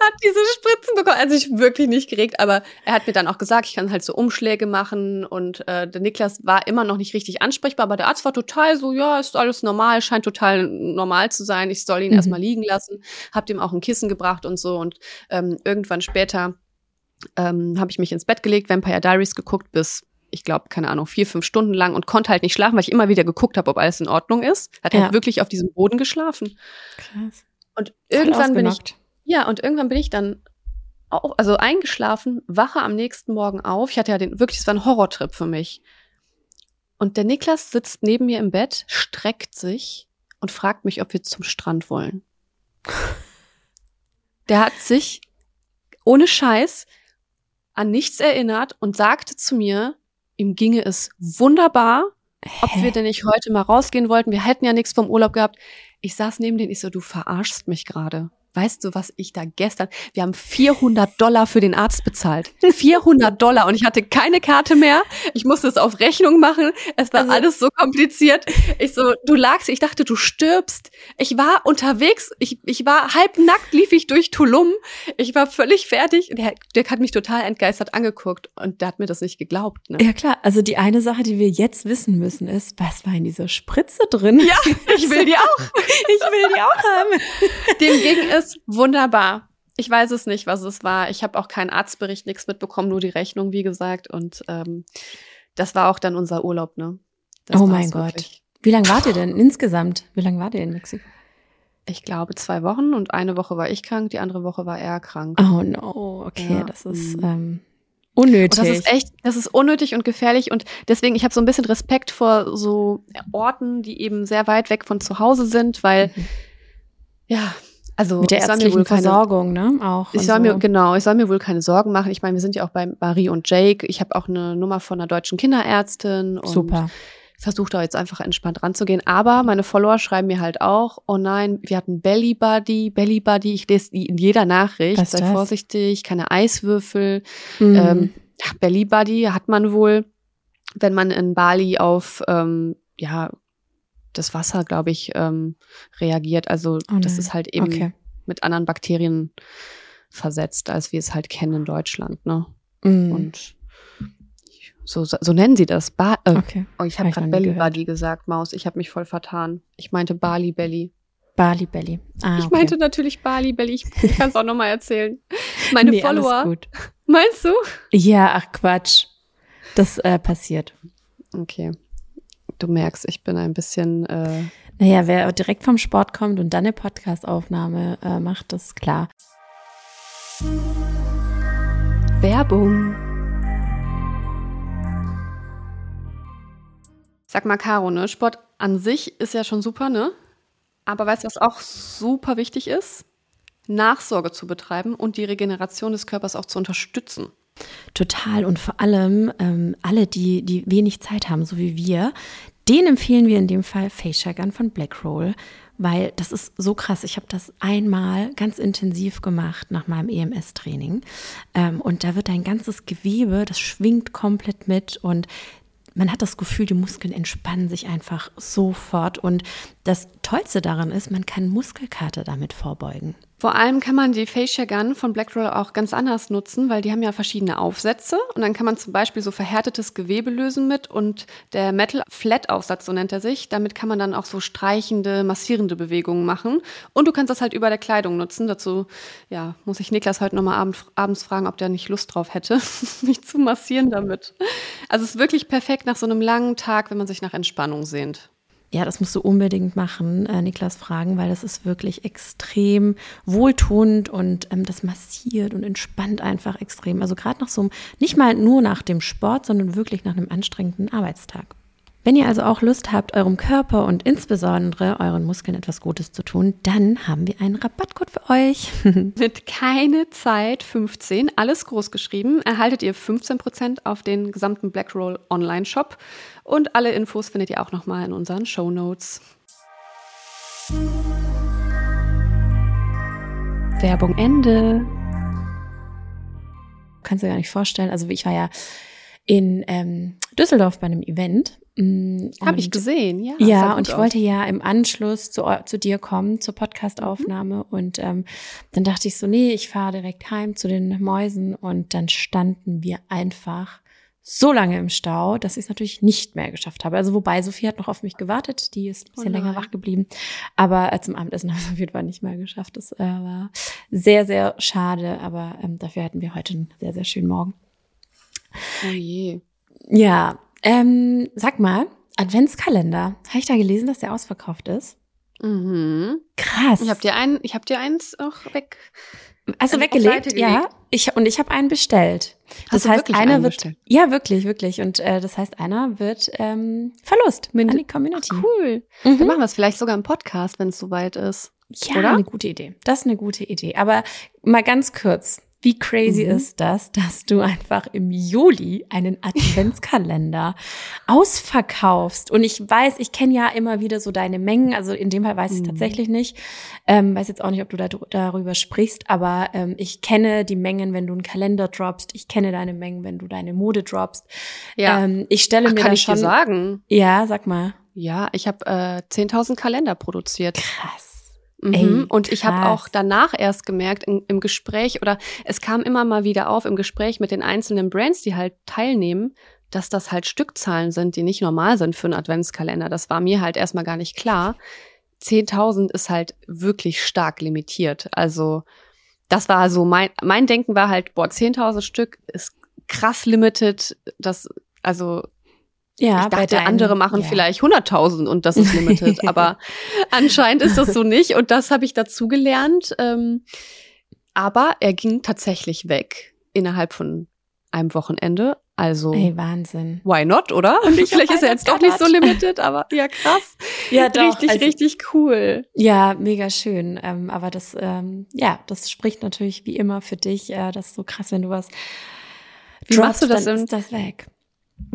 hat diese Spritzen bekommen. Also ich wirklich nicht geregt, aber er hat mir dann auch gesagt, ich kann halt so Umschläge machen und äh, der Niklas war immer noch nicht richtig ansprechbar, aber der Arzt war total so, ja, ist alles normal, scheint total normal zu sein. Ich soll ihn mhm. erstmal liegen lassen, hab ihm auch ein Kissen gebracht und so und ähm, irgendwann später ähm, habe ich mich ins Bett gelegt, Vampire Diaries geguckt bis ich glaube, keine Ahnung, vier, fünf Stunden lang und konnte halt nicht schlafen, weil ich immer wieder geguckt habe, ob alles in Ordnung ist. Hat ja. halt wirklich auf diesem Boden geschlafen. Krass. Und irgendwann bin ich, ja, und irgendwann bin ich dann auch, also eingeschlafen, wache am nächsten Morgen auf. Ich hatte ja den, wirklich, es war ein Horrortrip für mich. Und der Niklas sitzt neben mir im Bett, streckt sich und fragt mich, ob wir zum Strand wollen. Der hat sich ohne Scheiß an nichts erinnert und sagte zu mir, ihm ginge es wunderbar, Hä? ob wir denn nicht heute mal rausgehen wollten. Wir hätten ja nichts vom Urlaub gehabt. Ich saß neben denen, ich so, du verarschst mich gerade. Weißt du, was ich da gestern, wir haben 400 Dollar für den Arzt bezahlt. 400 Dollar und ich hatte keine Karte mehr. Ich musste es auf Rechnung machen. Es war also, alles so kompliziert. Ich so, du lagst, ich dachte, du stirbst. Ich war unterwegs, ich, ich war halbnackt, lief ich durch Tulum. Ich war völlig fertig. Der, der hat mich total entgeistert angeguckt und der hat mir das nicht geglaubt. Ne? Ja klar, also die eine Sache, die wir jetzt wissen müssen, ist, was war in dieser Spritze drin? Ja, ich will die auch. ich will die auch haben. Dem ging es es wunderbar. Ich weiß es nicht, was es war. Ich habe auch keinen Arztbericht, nichts mitbekommen, nur die Rechnung, wie gesagt. Und ähm, das war auch dann unser Urlaub, ne? Das oh mein Gott. Wie lange wart ihr denn insgesamt? Wie lange wart ihr in Mexiko? Ich glaube zwei Wochen und eine Woche war ich krank, die andere Woche war er krank. Oh no, okay, ja. das ist mhm. ähm, Unnötig. Und das ist echt, das ist unnötig und gefährlich und deswegen, ich habe so ein bisschen Respekt vor so Orten, die eben sehr weit weg von zu Hause sind, weil Mhm. ja, also Mit der ich soll mir ärztlichen wohl keine, Versorgung, ne? Auch. ich soll so. mir genau, ich soll mir wohl keine Sorgen machen. Ich meine, wir sind ja auch bei Marie und Jake. Ich habe auch eine Nummer von einer deutschen Kinderärztin und Super. versuche da jetzt einfach entspannt ranzugehen. Aber meine Follower schreiben mir halt auch, oh nein, wir hatten Belly Buddy, Belly Buddy. Ich lese die in jeder Nachricht. Was Sei das? vorsichtig, keine Eiswürfel. Mhm. Ähm, Belly Buddy hat man wohl, wenn man in Bali auf ähm, ja das Wasser, glaube ich, ähm, reagiert. Also Oh das ist halt eben okay. mit anderen Bakterien versetzt, als wir es halt kennen in Deutschland. Ne? Mhm. Und so, so nennen sie das. Ba äh, okay. oh, ich Hab habe noch gerade Belly. Buddy gesagt, Maus. Ich habe mich voll vertan. Ich meinte Bali Belly. Bali Belly. Ah, Ich okay. meinte natürlich Bali Belly. Ich, ich kann es auch nochmal erzählen. Meine nee, Follower. gut. Meinst du? Ja, ach Quatsch. Das äh, passiert. Okay. Du merkst, ich bin ein bisschen. Äh, Naja, wer direkt vom Sport kommt und dann eine Podcast-Aufnahme äh, macht, das ist klar. Werbung. Sag mal, Caro, ne? Sport an sich ist ja schon super, ne? Aber weißt du, was auch super wichtig ist? Nachsorge zu betreiben und die Regeneration des Körpers auch zu unterstützen. Total. Und vor allem ähm, alle, die, die wenig Zeit haben, so wie wir, denen empfehlen wir in dem Fall Facial Gun von Blackroll, weil das ist so krass. Ich habe das einmal ganz intensiv gemacht nach meinem EMS-Training ähm, und da wird dein ganzes Gewebe, das schwingt komplett mit und man hat das Gefühl, die Muskeln entspannen sich einfach sofort. Und das Tollste daran ist, man kann Muskelkater damit vorbeugen. Vor allem kann man die Fascia Gun von Blackroll auch ganz anders nutzen, weil die haben ja verschiedene Aufsätze und dann kann man zum Beispiel so verhärtetes Gewebe lösen mit und der Metal Flat Aufsatz, so nennt er sich, damit kann man dann auch so streichende, massierende Bewegungen machen und du kannst das halt über der Kleidung nutzen. Dazu, ja, muss ich Niklas heute nochmal abend, abends fragen, ob der nicht Lust drauf hätte, mich zu massieren damit. Also es ist wirklich perfekt nach so einem langen Tag, wenn man sich nach Entspannung sehnt. Ja, das musst du unbedingt machen, äh, Niklas fragen, weil das ist wirklich extrem wohltuend und ähm, das massiert und entspannt einfach extrem. Also gerade nach so einem, nicht mal nur nach dem Sport, sondern wirklich nach einem anstrengenden Arbeitstag. Wenn ihr also auch Lust habt, eurem Körper und insbesondere euren Muskeln etwas Gutes zu tun, dann haben wir einen Rabattcode für euch. Mit keine Zeit 15, alles groß geschrieben, erhaltet ihr 15% auf den gesamten Blackroll Online Shop und alle Infos findet ihr auch nochmal in unseren Show Notes. Werbung Ende. Kannst du dir gar nicht vorstellen. Also ich war ja in ähm, Düsseldorf bei einem Event. Mm, Habe ich gesehen, ja. Ja, und ich aus. wollte ja im Anschluss zu, zu dir kommen, zur Podcast-Aufnahme. Und ähm, dann dachte ich so, nee, ich fahre direkt heim zu den Mäusen. Und dann standen wir einfach so lange im Stau, dass ich es natürlich nicht mehr geschafft habe. Also wobei, Sophie hat noch auf mich gewartet, die ist ein bisschen Oh länger wach geblieben. Aber äh, zum Abendessen habe ich es auf jeden Fall nicht mehr geschafft. Das äh, war sehr, sehr schade. Aber ähm, dafür hatten wir heute einen sehr, sehr schönen Morgen. Oh je. Ja, ähm, sag mal, Adventskalender. Habe ich da gelesen, dass der ausverkauft ist? Mhm. Krass. Ich habe dir, ein, ich hab dir eins auch weg. also weggelegt, ja. Ich, und ich habe einen bestellt. Das Hast heißt, einer wird. bestellt? Ja, wirklich, wirklich. Und äh, das heißt, einer wird ähm, Verlust Mind- an die Community. Cool. Mhm. Wir machen das vielleicht sogar im Podcast, wenn es soweit ist. Ja, Oder? eine gute Idee. Das ist eine gute Idee. Aber mal ganz kurz. Wie crazy Mhm. ist das, dass du einfach im Juli einen Adventskalender ausverkaufst? Und ich weiß, ich kenne ja immer wieder so deine Mengen. Also in dem Fall weiß ich Mhm. tatsächlich nicht. Ähm, weiß jetzt auch nicht, ob du da, darüber sprichst, aber ähm, ich kenne die Mengen, wenn du einen Kalender droppst. Ich kenne deine Mengen, wenn du deine Mode droppst. Ähm, ich stelle Ach, mir kann da ich schon. dir sagen. Ja, sag mal. Ja, ich habe äh, 10.000 Kalender produziert. Krass. Mhm. Ey, und ich habe auch danach erst gemerkt, in, im Gespräch, oder es kam immer mal wieder auf im Gespräch mit den einzelnen Brands, die halt teilnehmen, dass das halt Stückzahlen sind, die nicht normal sind für einen Adventskalender. Das war mir halt erstmal gar nicht klar. 10.000 ist halt wirklich stark limitiert. Also das war so mein, mein Denken war halt, boah, 10.000 Stück ist krass limited. Das, also Ja, ich dachte, deinen- andere machen ja. vielleicht 100.000 und das ist limited, aber anscheinend ist das so nicht und das habe ich dazu gelernt. Ähm, aber er ging tatsächlich weg innerhalb von einem Wochenende. Also Ey, Wahnsinn. why not, oder? Und ich Vielleicht ist er jetzt doch nicht so limited, aber ja krass. Ja, doch, richtig, also- richtig cool. Ja, mega schön. Ähm, aber das, ähm, ja, das spricht natürlich wie immer für dich. Äh, das ist so krass, wenn du was Wie machst du das dann ist das weg.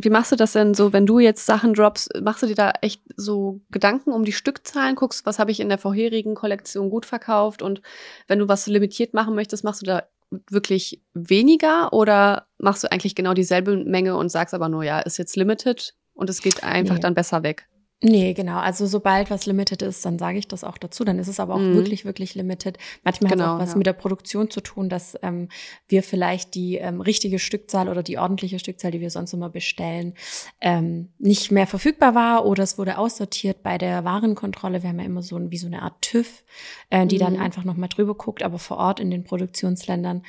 Wie machst du das denn so, wenn du jetzt Sachen droppst? Machst du dir da echt so Gedanken um die Stückzahlen? Guckst, was habe ich in der vorherigen Kollektion gut verkauft? Und wenn du was limitiert machen möchtest, machst du da wirklich weniger oder machst du eigentlich genau dieselbe Menge und sagst aber nur, ja, ist jetzt limited und es geht einfach Nee. dann besser weg? Nee, genau. Also sobald was limited ist, dann sage ich das auch dazu. Dann ist es aber auch Mhm. wirklich, wirklich limited. Manchmal hat Genau, es auch was ja. mit der Produktion zu tun, dass ähm, wir vielleicht die ähm, richtige Stückzahl oder die ordentliche Stückzahl, die wir sonst immer bestellen, ähm, nicht mehr verfügbar war oder es wurde aussortiert bei der Warenkontrolle. Wir haben ja immer so ein, wie so eine Art TÜV, äh, die dann Mhm. einfach nochmal drüber guckt, aber vor Ort in den Produktionsländern.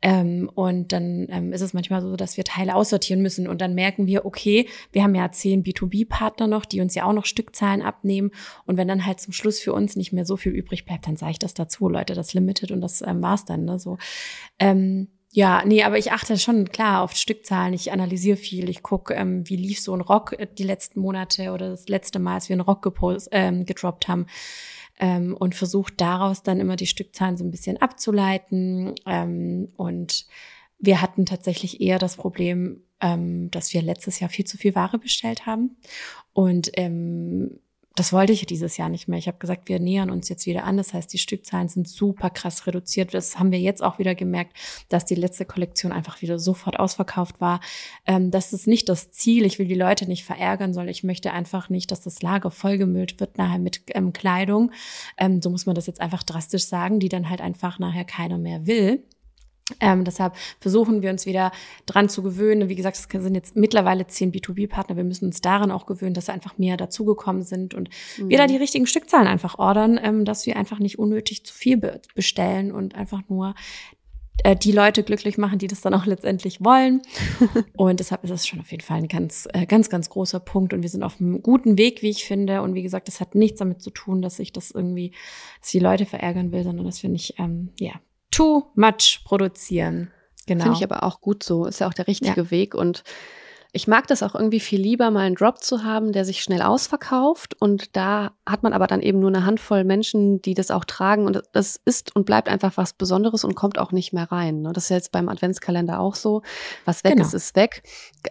Ähm, und dann ähm, ist es manchmal so, dass wir Teile aussortieren müssen und dann merken wir, okay, wir haben ja zehn B2B-Partner noch, die uns ja auch noch Stückzahlen abnehmen. Und wenn dann halt zum Schluss für uns nicht mehr so viel übrig bleibt, dann sage ich das dazu, Leute, das Limited und das ähm, war's dann. Ne? So, ähm, ja, nee, aber ich achte schon klar auf Stückzahlen. Ich analysiere viel. Ich gucke, ähm, wie lief so ein Rock äh, die letzten Monate oder das letzte Mal, als wir einen Rock ähm, gedroppt haben. Ähm, und versuche daraus dann immer die Stückzahlen so ein bisschen abzuleiten. Ähm, und wir hatten tatsächlich eher das Problem, ähm, dass wir letztes Jahr viel zu viel Ware bestellt haben. Und ähm, das wollte ich dieses Jahr nicht mehr. Ich habe gesagt, wir nähern uns jetzt wieder an. Das heißt, die Stückzahlen sind super krass reduziert. Das haben wir jetzt auch wieder gemerkt, dass die letzte Kollektion einfach wieder sofort ausverkauft war. Ähm, das ist nicht das Ziel. Ich will die Leute nicht verärgern, sondern ich möchte einfach nicht, dass das Lager vollgemüllt wird nachher mit ähm, Kleidung. Ähm, so muss man das jetzt einfach drastisch sagen, die dann halt einfach nachher keiner mehr will. Ähm, deshalb versuchen wir uns wieder dran zu gewöhnen. Wie gesagt, es sind jetzt mittlerweile zehn B2B-Partner. Wir müssen uns daran auch gewöhnen, dass einfach mehr dazugekommen sind und wir da Mhm. die richtigen Stückzahlen einfach ordern, ähm, dass wir einfach nicht unnötig zu viel be bestellen und einfach nur äh, die Leute glücklich machen, die das dann auch letztendlich wollen. und deshalb ist es schon auf jeden Fall ein ganz, äh, ganz, ganz großer Punkt. Und wir sind auf einem guten Weg, wie ich finde. Und wie gesagt, das hat nichts damit zu tun, dass ich das irgendwie, dass die Leute verärgern will, sondern dass wir nicht, ähm, ja, too much produzieren. Genau. Finde ich aber auch gut so. Ist ja auch der richtige Weg. Und ich mag das auch irgendwie viel lieber, mal einen Drop zu haben, der sich schnell ausverkauft. Und da hat man aber dann eben nur eine Handvoll Menschen, die das auch tragen. Und das ist und bleibt einfach was Besonderes und kommt auch nicht mehr rein. ne? Das ist jetzt beim Adventskalender auch so. Was weg Genau. ist, ist weg.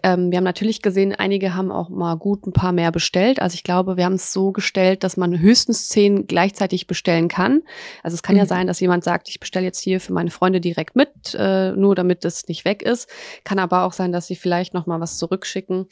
Ähm, wir haben natürlich gesehen, einige haben auch mal gut ein paar mehr bestellt. Also ich glaube, wir haben es so gestellt, dass man höchstens zehn gleichzeitig bestellen kann. Also es kann ja Mhm. sein, dass jemand sagt, ich bestelle jetzt hier für meine Freunde direkt mit, äh, nur damit das nicht weg ist. Kann aber auch sein, dass sie vielleicht noch mal was zurückschicken.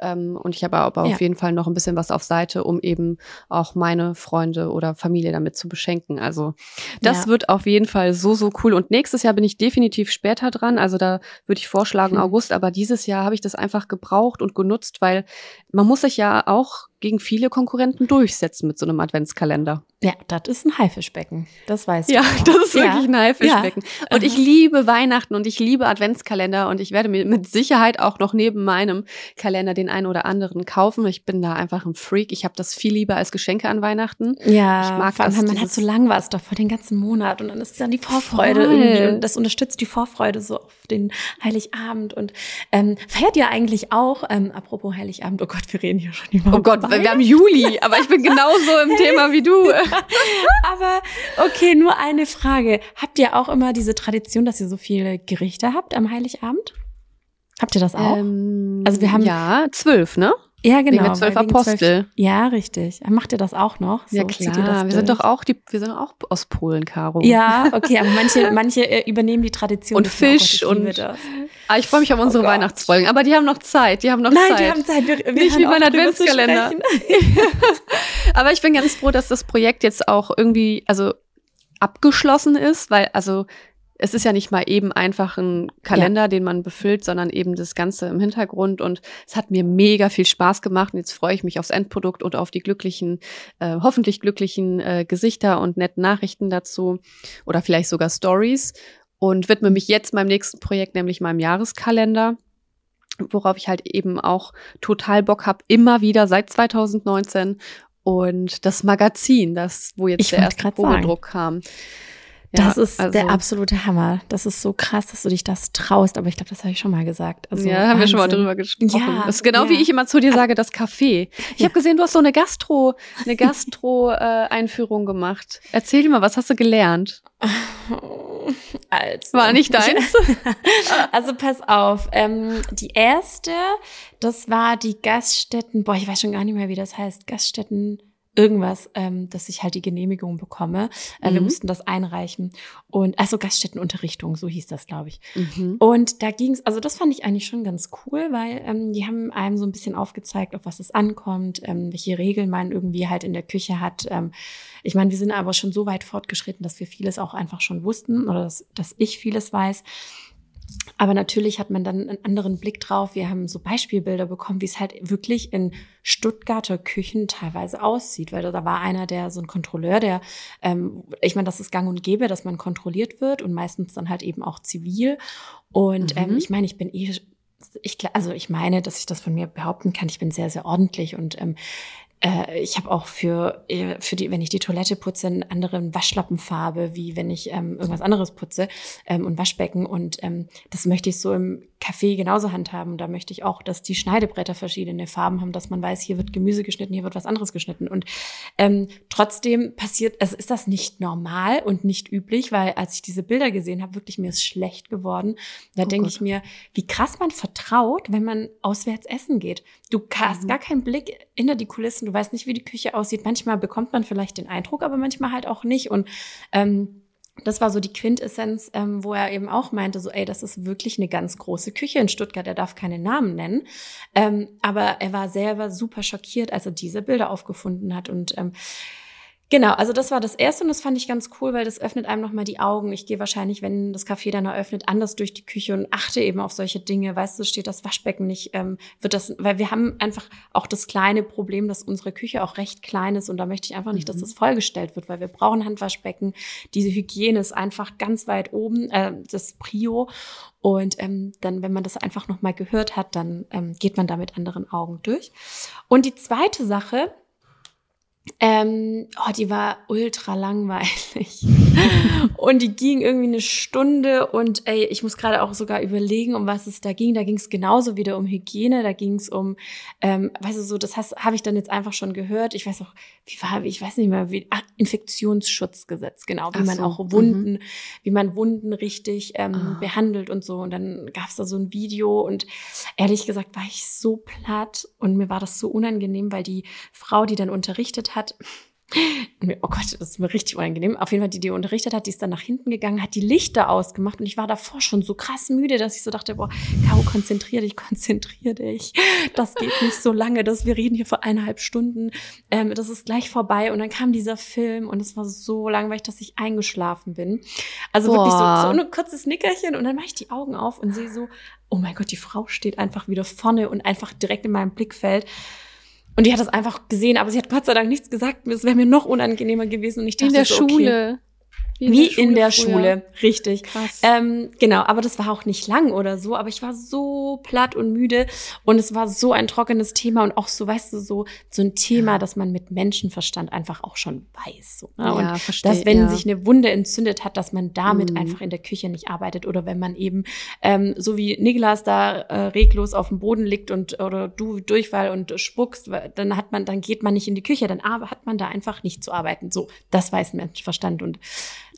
Ähm, und ich habe aber Ja. auf jeden Fall noch ein bisschen was auf Seite, um eben auch meine Freunde oder Familie damit zu beschenken. Also das Ja. wird auf jeden Fall so, so cool. Und nächstes Jahr bin ich definitiv später dran. Also da würde ich vorschlagen Hm. August. Aber dieses Jahr habe ich das einfach gebraucht und genutzt, weil man muss sich ja auch gegen viele Konkurrenten durchsetzen mit so einem Adventskalender. Ja, das ist ein Haifischbecken. Das weißt Ja, du. auch. das ist Ja. wirklich ein Haifischbecken. Und ich liebe Weihnachten und ich liebe Adventskalender und ich werde mir mit Sicherheit auch noch neben meinem Kalender den einen oder anderen kaufen. Ich bin da einfach ein Freak. Ich habe das viel lieber als Geschenke an Weihnachten. Ja, Ich mag vor allem, das, man hat so lang was doch vor den ganzen Monat und dann ist dann die Vorfreude Voll. irgendwie und das unterstützt die Vorfreude so auf den Heiligabend und ähm, feiert ihr eigentlich auch, ähm, apropos Heiligabend, oh Gott, wir reden hier schon über Oh Gott, Weihnachten. wir haben Juli, aber ich bin genauso im Thema wie du. Aber okay, nur eine Frage. Habt ihr auch immer diese Tradition, dass ihr so viele Gerichte habt am Heiligabend? Habt ihr das auch? Ähm, Also wir haben- ja zwölf, ne? Ja, genau. wegen der zwölf Apostel. ja, richtig. Macht ihr das auch noch? ja So, ihr klar. Wir sind doch auch die, wir sind auch aus Polen, Caro. Ja, okay, aber manche, manche äh, übernehmen die Tradition. Und. Oh Gott, Fisch liebe und-. Ah, ich freue mich auf unsere Oh. Weihnachtsfolgen, aber die haben noch Zeit. Die haben noch Nein, Zeit. die haben Zeit. Wir, wir Nicht wie mein Adventskalender. Aber ich bin ganz froh, dass das Projekt jetzt auch irgendwie, also abgeschlossen ist, weil, also es ist ja nicht mal eben einfach ein Kalender, den man befüllt, sondern eben das Ganze im Hintergrund. Und es hat mir mega viel Spaß gemacht. Und jetzt freue ich mich aufs Endprodukt und auf die glücklichen, äh, hoffentlich glücklichen äh, Gesichter und netten Nachrichten dazu oder vielleicht sogar Stories. Und widme mich jetzt meinem nächsten Projekt, nämlich meinem Jahreskalender worauf ich halt eben auch total Bock habe, immer wieder seit 2019 und das Magazin, das wo jetzt Ich der erste grad sagen. Probedruck Ja, das ist also- der absolute Hammer. Das ist so krass, dass du dich das traust. Aber ich glaube, das habe ich schon mal gesagt. Also, ja, haben wir schon mal Wahnsinn. drüber gesprochen. Ja, das ist genau ja. wie ich immer zu dir sage, das Café. Ich habe gesehen, du hast so eine Gastro, eine Gastro-Einführung gemacht. Erzähl mal, was hast du gelernt? Also. War nicht deins? Also pass auf, ähm, die erste, das war die Gaststätten, boah, ich weiß schon gar nicht mehr, wie das heißt, Gaststätten irgendwas, ähm, dass ich halt die Genehmigung bekomme. Äh, Wir Mhm. mussten das einreichen. Und also Gaststättenunterrichtung, so hieß das, glaube ich. Mhm. Und da ging's, also das fand ich eigentlich schon ganz cool, weil ähm, die haben einem so ein bisschen aufgezeigt, auf was es ankommt, ähm, welche Regeln man irgendwie halt in der Küche hat. Ähm, ich meine, wir sind aber schon so weit fortgeschritten, dass wir vieles auch einfach schon wussten oder dass, dass ich vieles weiß. Aber natürlich hat man dann einen anderen Blick drauf. Wir haben so Beispielbilder bekommen, wie es halt wirklich in Stuttgarter Küchen teilweise aussieht. Weil da war einer, der so ein Kontrolleur, der, ähm, ich meine, das ist gang und gäbe, dass man kontrolliert wird und meistens dann halt eben auch zivil. Und Mhm. ähm, ich meine, ich bin eh, ich, also ich meine, dass ich das von mir behaupten kann. Ich bin sehr, sehr ordentlich und ähm, äh, ich habe auch für, äh, für die, wenn ich die Toilette putze, einen anderen Waschlappenfarbe, wie wenn ich ähm, irgendwas anderes putze ähm, und Waschbecken. Und ähm, das möchte ich so im Café genauso handhaben. Da möchte ich auch, dass die Schneidebretter verschiedene Farben haben, dass man weiß, hier wird Gemüse geschnitten, hier wird was anderes geschnitten. Und ähm, trotzdem passiert, also ist das nicht normal und nicht üblich, weil als ich diese Bilder gesehen habe, wirklich mir ist schlecht geworden. Da Oh denke ich mir, wie krass man vertraut, wenn man auswärts essen geht. Du hast Mhm. gar keinen Blick hinter die Kulissen, du weißt nicht, wie die Küche aussieht. Manchmal bekommt man vielleicht den Eindruck, aber manchmal halt auch nicht. Und ähm, das war so die Quintessenz, ähm, wo er eben auch meinte, so, ey, das ist wirklich eine ganz große Küche in Stuttgart. Er darf keine Namen nennen. Ähm, aber er war selber super schockiert, als er diese Bilder aufgefunden hat. Und ähm, Genau, also das war das erste und das fand ich ganz cool, weil das öffnet einem nochmal die Augen. Ich gehe wahrscheinlich, wenn das Café dann eröffnet, anders durch die Küche und achte eben auf solche Dinge. Weißt du, steht das Waschbecken nicht, ähm, wird das, weil wir haben einfach auch das kleine Problem, dass unsere Küche auch recht klein ist und da möchte ich einfach nicht, dass Mhm. das vollgestellt wird, weil wir brauchen Handwaschbecken. Diese Hygiene ist einfach ganz weit oben, äh, das Prio. Und ähm, dann, wenn man das einfach nochmal gehört hat, dann ähm, geht man da mit anderen Augen durch. Und die zweite Sache, ähm, oh, die war ultra langweilig. und die ging irgendwie eine Stunde und ey, ich muss gerade auch sogar überlegen, um was es da ging. Da ging es genauso wieder um Hygiene, da ging es um, ähm, weißt du, so, das habe ich dann jetzt einfach schon gehört. Ich weiß auch, wie war, ich weiß nicht mehr, wie, ach, Infektionsschutzgesetz, genau, wie Ach man so, auch mhm. Wunden, wie man Wunden richtig ähm, Ah. behandelt und so. Und dann gab es da so ein Video und ehrlich gesagt war ich so platt und mir war das so unangenehm, weil die Frau, die dann unterrichtet hat, mir- oh Gott, das ist mir richtig unangenehm. Auf jeden Fall, die, die unterrichtet hat, die ist dann nach hinten gegangen, hat die Lichter ausgemacht und ich war davor schon so krass müde, dass ich so dachte, boah, Caro, konzentrier dich, konzentrier dich. Das geht nicht so lange, dass wir reden hier vor eineinhalb Stunden. Ähm, das ist gleich vorbei. Und dann kam dieser Film und es war so langweilig, dass ich eingeschlafen bin. Also wirklich so, Boah. so ein kurzes Nickerchen und dann mache ich die Augen auf und sehe so, oh mein Gott, die Frau steht einfach wieder vorne und einfach direkt in meinem Blickfeld. Und die hat das einfach gesehen, aber sie hat Gott sei Dank nichts gesagt. Es wäre mir noch unangenehmer gewesen und ich dachte in der so, okay, Schule. Wie in der früher. Schule, richtig. Krass. Ähm, genau, aber das war auch nicht lang oder so, aber ich war so platt und müde und es war so ein trockenes Thema und auch so, weißt du, so, so ein Thema, das man mit Menschenverstand einfach auch schon weiß. So, ne? und ja, verstehe. dass wenn ja. sich eine Wunde entzündet hat, dass man damit Mhm. einfach in der Küche nicht arbeitet oder wenn man eben ähm, so wie Niklas da äh, reglos auf dem Boden liegt und oder du Durchfall und spuckst, dann hat man, dann geht man nicht in die Küche, dann hat man da einfach nicht zu arbeiten. So, das weiß Menschenverstand und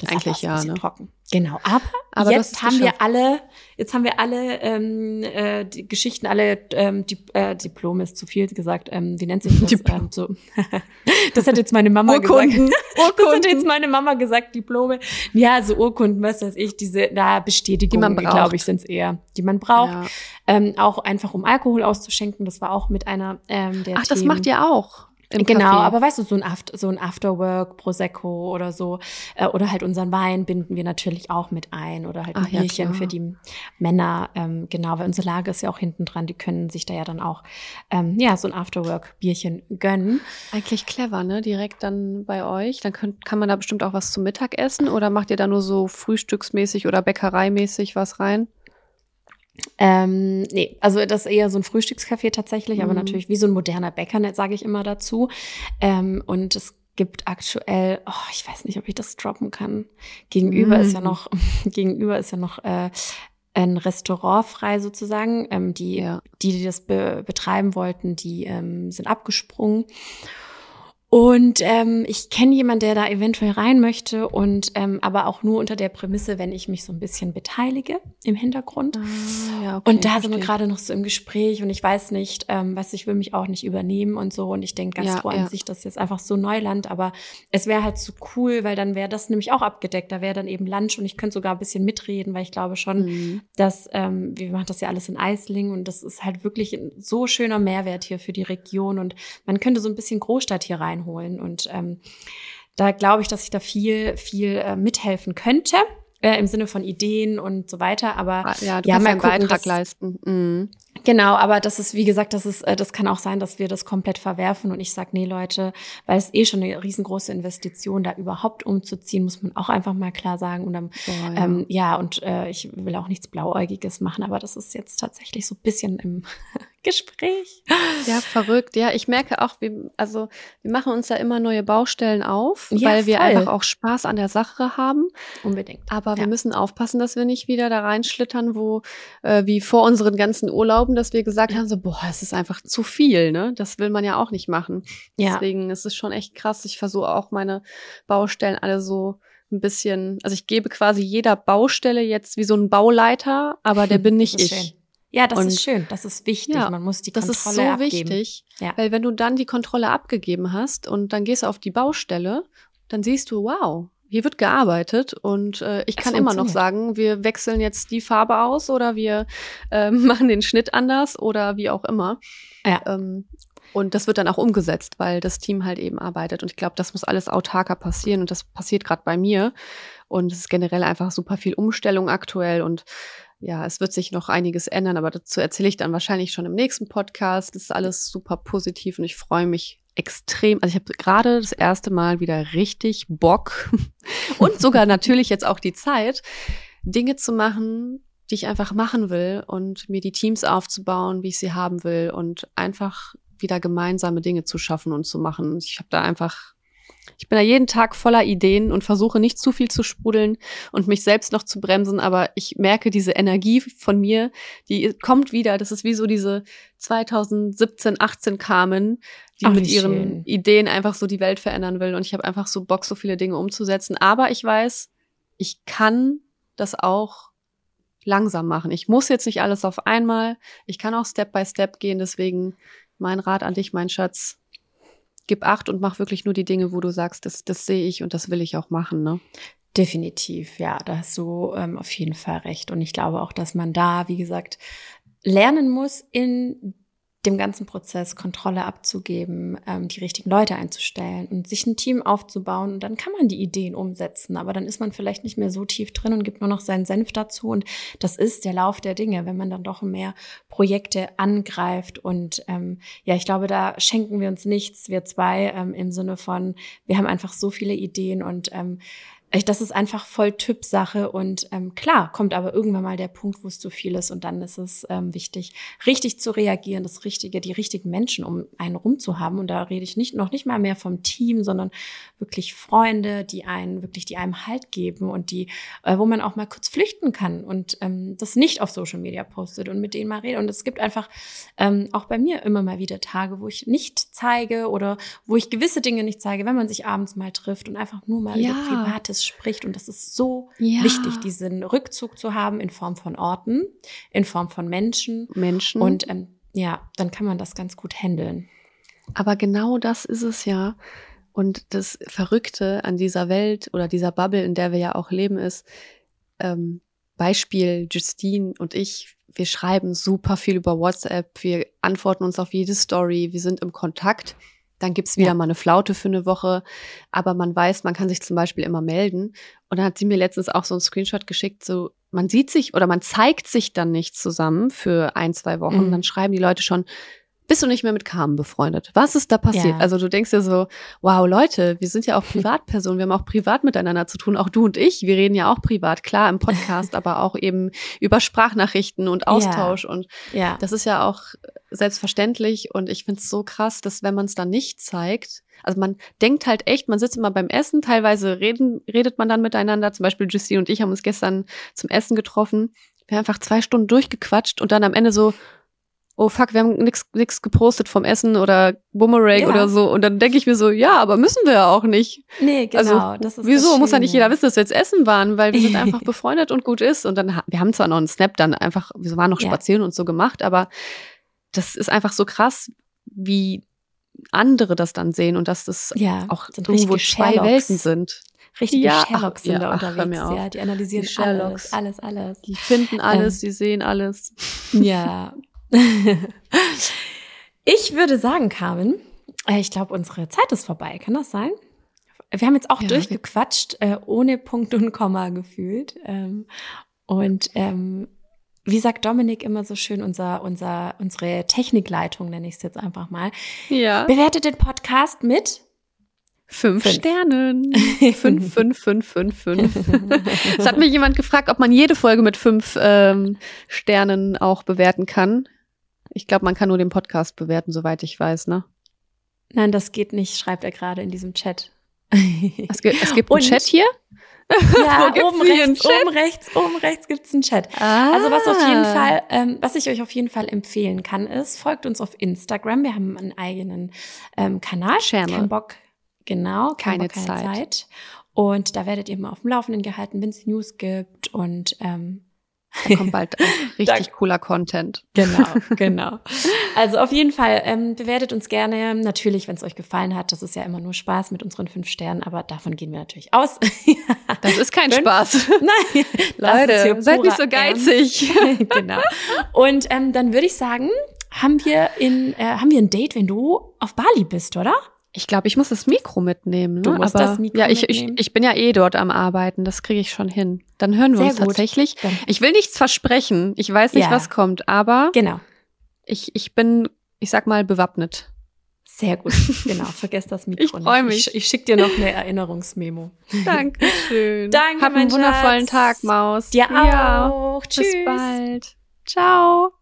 das Eigentlich ja, ne? trocken. Genau, aber, Aber das jetzt haben wir geschafft. alle, jetzt haben wir alle ähm, äh, die Geschichten, alle ähm, die, äh, Diplome ist zu viel gesagt. Ähm, wie nennt sich das? Diplom. Ähm, so. das hat jetzt meine Mama Urkunden. gesagt. Das hat Urkunden. jetzt meine Mama gesagt, Diplome. Ja, so Urkunden, was weiß ich, diese na, Bestätigungen, Die glaube ich, sind es eher, die man braucht. Ja. Ähm, auch einfach, um Alkohol auszuschenken. Das war auch mit einer ähm, der Ach, das Themen. macht ihr auch. Im Genau, Café. aber weißt du, so ein, After, so ein Afterwork, Prosecco oder so, äh, oder halt unseren Wein binden wir natürlich auch mit ein oder halt ein Ach ja, Bierchen klar. für die Männer, ähm, genau, weil unsere Lage ist ja auch hinten dran, die können sich da ja dann auch, ähm, ja, so ein Afterwork-Bierchen gönnen. Eigentlich clever, ne? Direkt dann bei euch. Dann könnt, kann man da bestimmt auch was zum Mittag essen oder macht ihr da nur so frühstücksmäßig oder bäckereimäßig was rein? Ähm, nee, also das ist eher so ein Frühstückscafé tatsächlich, aber Mhm. natürlich wie so ein moderner Bäcker, sage ich immer dazu. Ähm, und es gibt aktuell, oh, ich weiß nicht, ob ich das droppen kann. Gegenüber mm. ist ja noch, gegenüber ist ja noch äh, ein Restaurant frei sozusagen. Ähm, die, ja. die, die das be betreiben wollten, die ähm, sind abgesprungen. Und ähm, ich kenne jemanden, der da eventuell rein möchte und ähm, aber auch nur unter der Prämisse, wenn ich mich so ein bisschen beteilige im Hintergrund. Ah, ja, okay, und da sind wir gerade noch so im Gespräch und ich weiß nicht, ähm, was ich will mich auch nicht übernehmen und so. Und ich denke, Gastro ja, ja. an sich, das ist jetzt einfach so Neuland, aber es wäre halt so cool, weil dann wäre das nämlich auch abgedeckt. Da wäre dann eben Lunch und ich könnte sogar ein bisschen mitreden, weil ich glaube schon, mhm. dass ähm, wir machen das ja alles in Eisling und das ist halt wirklich ein so schöner Mehrwert hier für die Region und man könnte so ein bisschen Großstadt hier rein reinholen. Und ähm, da glaube ich, dass ich da viel, viel äh, mithelfen könnte. Äh, im Sinne von Ideen und so weiter, aber ah, ja, du ja, kannst einen gucken, Beitrag leisten. Mhm. Genau, aber das ist, wie gesagt, das ist, äh, das kann auch sein, dass wir das komplett verwerfen und ich sag, nee, Leute, weil es eh schon eine riesengroße Investition, da überhaupt umzuziehen, muss man auch einfach mal klar sagen. Und dann, oh, ja. Ähm, ja, und äh, ich will auch nichts Blauäugiges machen, aber das ist jetzt tatsächlich so ein bisschen im Gespräch. Ja, verrückt. Ja, ich merke auch, wir, also wir machen uns da immer neue Baustellen auf, ja, weil wir einfach auch Spaß an der Sache haben. Unbedingt. Aber wir müssen aufpassen, dass wir nicht wieder da reinschlittern, wo äh, wie vor unseren ganzen Urlauben, dass wir gesagt haben, so boah, es ist einfach zu viel, ne? Das will man ja auch nicht machen. Ja. Deswegen ist es schon echt krass. Ich versuche auch meine Baustellen alle so ein bisschen, also ich gebe quasi jeder Baustelle jetzt wie so ein Bauleiter, aber der bin nicht ich. Schön. Ja, das und, ist schön, das ist wichtig. Ja, Man muss die Kontrolle abgeben. Das ist so abgeben. wichtig, ja. weil wenn du dann die Kontrolle abgegeben hast und dann gehst du auf die Baustelle, dann siehst du, wow, hier wird gearbeitet und äh, ich kann immer noch sagen, wir wechseln jetzt die Farbe aus oder wir äh, machen den Schnitt anders oder wie auch immer. Ja. Ähm, und das wird dann auch umgesetzt, weil das Team halt eben arbeitet. Und ich glaube, das muss alles autarker passieren und das passiert gerade bei mir. Und es ist generell einfach super viel Umstellung aktuell und ja, es wird sich noch einiges ändern, aber dazu erzähle ich dann wahrscheinlich schon im nächsten Podcast. Das ist alles super positiv und ich freue mich extrem. Also ich habe gerade das erste Mal wieder richtig Bock und sogar natürlich jetzt auch die Zeit, Dinge zu machen, die ich einfach machen will und mir die Teams aufzubauen, wie ich sie haben will und einfach wieder gemeinsame Dinge zu schaffen und zu machen. Ich habe da einfach ich bin da jeden Tag voller Ideen und versuche nicht zu viel zu sprudeln und mich selbst noch zu bremsen, aber ich merke diese Energie von mir, die kommt wieder. Das ist wie so diese 2017, 18 Carmen, die Ach, mit ihren schön. Ideen einfach so die Welt verändern will und ich habe einfach so Bock, so viele Dinge umzusetzen. Aber ich weiß, ich kann das auch langsam machen. Ich muss jetzt nicht alles auf einmal. Ich kann auch Step by Step gehen. Deswegen mein Rat an dich, mein Schatz gib acht und mach wirklich nur die Dinge, wo du sagst, das, das sehe ich und das will ich auch machen, ne? Definitiv, ja, da hast du ähm, auf jeden Fall recht. Und ich glaube auch, dass man da, wie gesagt, lernen muss, in dem ganzen Prozess Kontrolle abzugeben, ähm, die richtigen Leute einzustellen und sich ein Team aufzubauen. Und dann kann man die Ideen umsetzen, aber dann ist man vielleicht nicht mehr so tief drin und gibt nur noch seinen Senf dazu. Und das ist der Lauf der Dinge, wenn man dann doch mehr Projekte angreift. Und ähm, ja, ich glaube, da schenken wir uns nichts, wir zwei, ähm, im Sinne von, wir haben einfach so viele Ideen und ähm, das ist einfach voll Typsache und ähm, klar kommt aber irgendwann mal der Punkt, wo es zu viel ist und dann ist es ähm, wichtig, richtig zu reagieren, das Richtige, die richtigen Menschen um einen rum zu haben und da rede ich nicht noch nicht mal mehr vom Team, sondern wirklich Freunde, die einen wirklich die einem Halt geben und die, äh, wo man auch mal kurz flüchten kann und ähm, das nicht auf Social Media postet und mit denen mal redet und es gibt einfach ähm, auch bei mir immer mal wieder Tage, wo ich nicht zeige oder wo ich gewisse Dinge nicht zeige, wenn man sich abends mal trifft und einfach nur mal ja. über Privates alles spricht. Und das ist so ja. wichtig, diesen Rückzug zu haben in Form von Orten, in Form von Menschen. Menschen. Und ähm, ja, dann kann man das ganz gut handeln. Aber genau das ist es ja. Und das Verrückte an dieser Welt oder dieser Bubble, in der wir ja auch leben, ist, ähm, Beispiel Justine und ich, wir schreiben super viel über WhatsApp, wir antworten uns auf jede Story, wir sind im Kontakt. Dann gibt's wieder ja. mal eine Flaute für eine Woche. Aber man weiß, man kann sich zum Beispiel immer melden. Und dann hat sie mir letztens auch so einen Screenshot geschickt, so, man sieht sich oder man zeigt sich dann nicht zusammen für ein, zwei Wochen. Mhm. Dann schreiben die Leute schon, bist du nicht mehr mit Carmen befreundet. Was ist da passiert? Ja. Also du denkst dir so, wow, Leute, wir sind ja auch Privatpersonen, wir haben auch privat miteinander zu tun, auch du und ich, wir reden ja auch privat, klar im Podcast, aber auch eben über Sprachnachrichten und Austausch und Ja. das ist ja auch selbstverständlich und ich finde es so krass, dass wenn man es dann nicht zeigt, also man denkt halt echt, man sitzt immer beim Essen, teilweise reden, redet man dann miteinander, zum Beispiel Justine und ich haben uns gestern zum Essen getroffen, wir haben einfach zwei Stunden durchgequatscht und dann am Ende so, oh fuck, wir haben nix, nix gepostet vom Essen oder Boomerang Ja. oder so und dann denke ich mir so, ja, aber müssen wir ja auch nicht. Nee, genau. Also, das ist Wieso? Muss ja nicht jeder wissen, dass wir jetzt essen waren, weil wir sind einfach befreundet und gut ist. Und dann, wir haben zwar noch einen Snap dann einfach, wir waren noch Ja. spazieren und so gemacht, aber das ist einfach so krass, wie andere das dann sehen und dass das Ja, auch irgendwo zwei Sherlocks. Welten sind. Richtige Ja, ach, Sherlocks sind ja, da ach, unterwegs. mir auf. Ja, die analysieren Die alles, alles, alles. Die finden alles, Ähm. die sehen alles. Ja. ich würde sagen, Carmen, äh, ich glaube, unsere Zeit ist vorbei. Kann das sein? Wir haben jetzt auch Ja, durchgequatscht, äh, ohne Punkt und Komma gefühlt. Ähm, und ähm, wie sagt Dominik immer so schön, unser, unser, unsere Technikleitung, nenne ich es jetzt einfach mal, Ja. bewertet den Podcast mit Fünf, Fünf. Sternen. fünf, fünf, fünf, fünf, fünf. Es hat mich jemand gefragt, ob man jede Folge mit fünf ähm, Sternen auch bewerten kann. Ich glaube, man kann nur den Podcast bewerten, soweit ich weiß, ne? Nein, das geht nicht, schreibt er gerade in diesem Chat. Es gibt, es gibt einen Chat hier. ja, oben rechts, oben rechts, oben rechts gibt's einen Chat. Ah. Also was auf jeden Fall, ähm, was ich euch auf jeden Fall empfehlen kann, ist, folgt uns auf Instagram. Wir haben einen eigenen ähm, Kanal. Channel. Kein Bock, genau, kein Keine Bock, keine Zeit. Zeit. Und da werdet ihr immer auf dem Laufenden gehalten, wenn es News gibt und ähm, Da kommt bald richtig cooler Content. Genau, genau. Also auf jeden Fall ähm, bewertet uns gerne. Natürlich, wenn es euch gefallen hat, das ist ja immer nur Spaß mit unseren fünf Sternen, aber davon gehen wir natürlich aus. Das ist kein Fünf? Spaß. Nein, Leute, seid nicht so geizig. genau. Und ähm, dann würde ich sagen, haben wir in äh, haben wir ein Date, wenn du auf Bali bist, oder? Ich glaube, ich muss das Mikro mitnehmen. Ne? Du musst Aber, das Mikro ja, ich, mitnehmen. Ich, ich bin ja eh dort am Arbeiten. Das kriege ich schon hin. Dann hören wir Sehr uns gut. tatsächlich. Dann, Ich will nichts versprechen. Ich weiß nicht, Ja. was kommt, aber genau. ich, ich bin, ich sag mal, bewappnet. Sehr gut. Genau. Vergesst das Mikro. Ich freu nicht. mich. Ich, ich schicke dir noch eine Erinnerungsmemo. Dankeschön. Danke, Hab einen wundervollen Schatz. Tag, Maus. Dir Ja. auch. Tschüss. Bis bald. Ciao.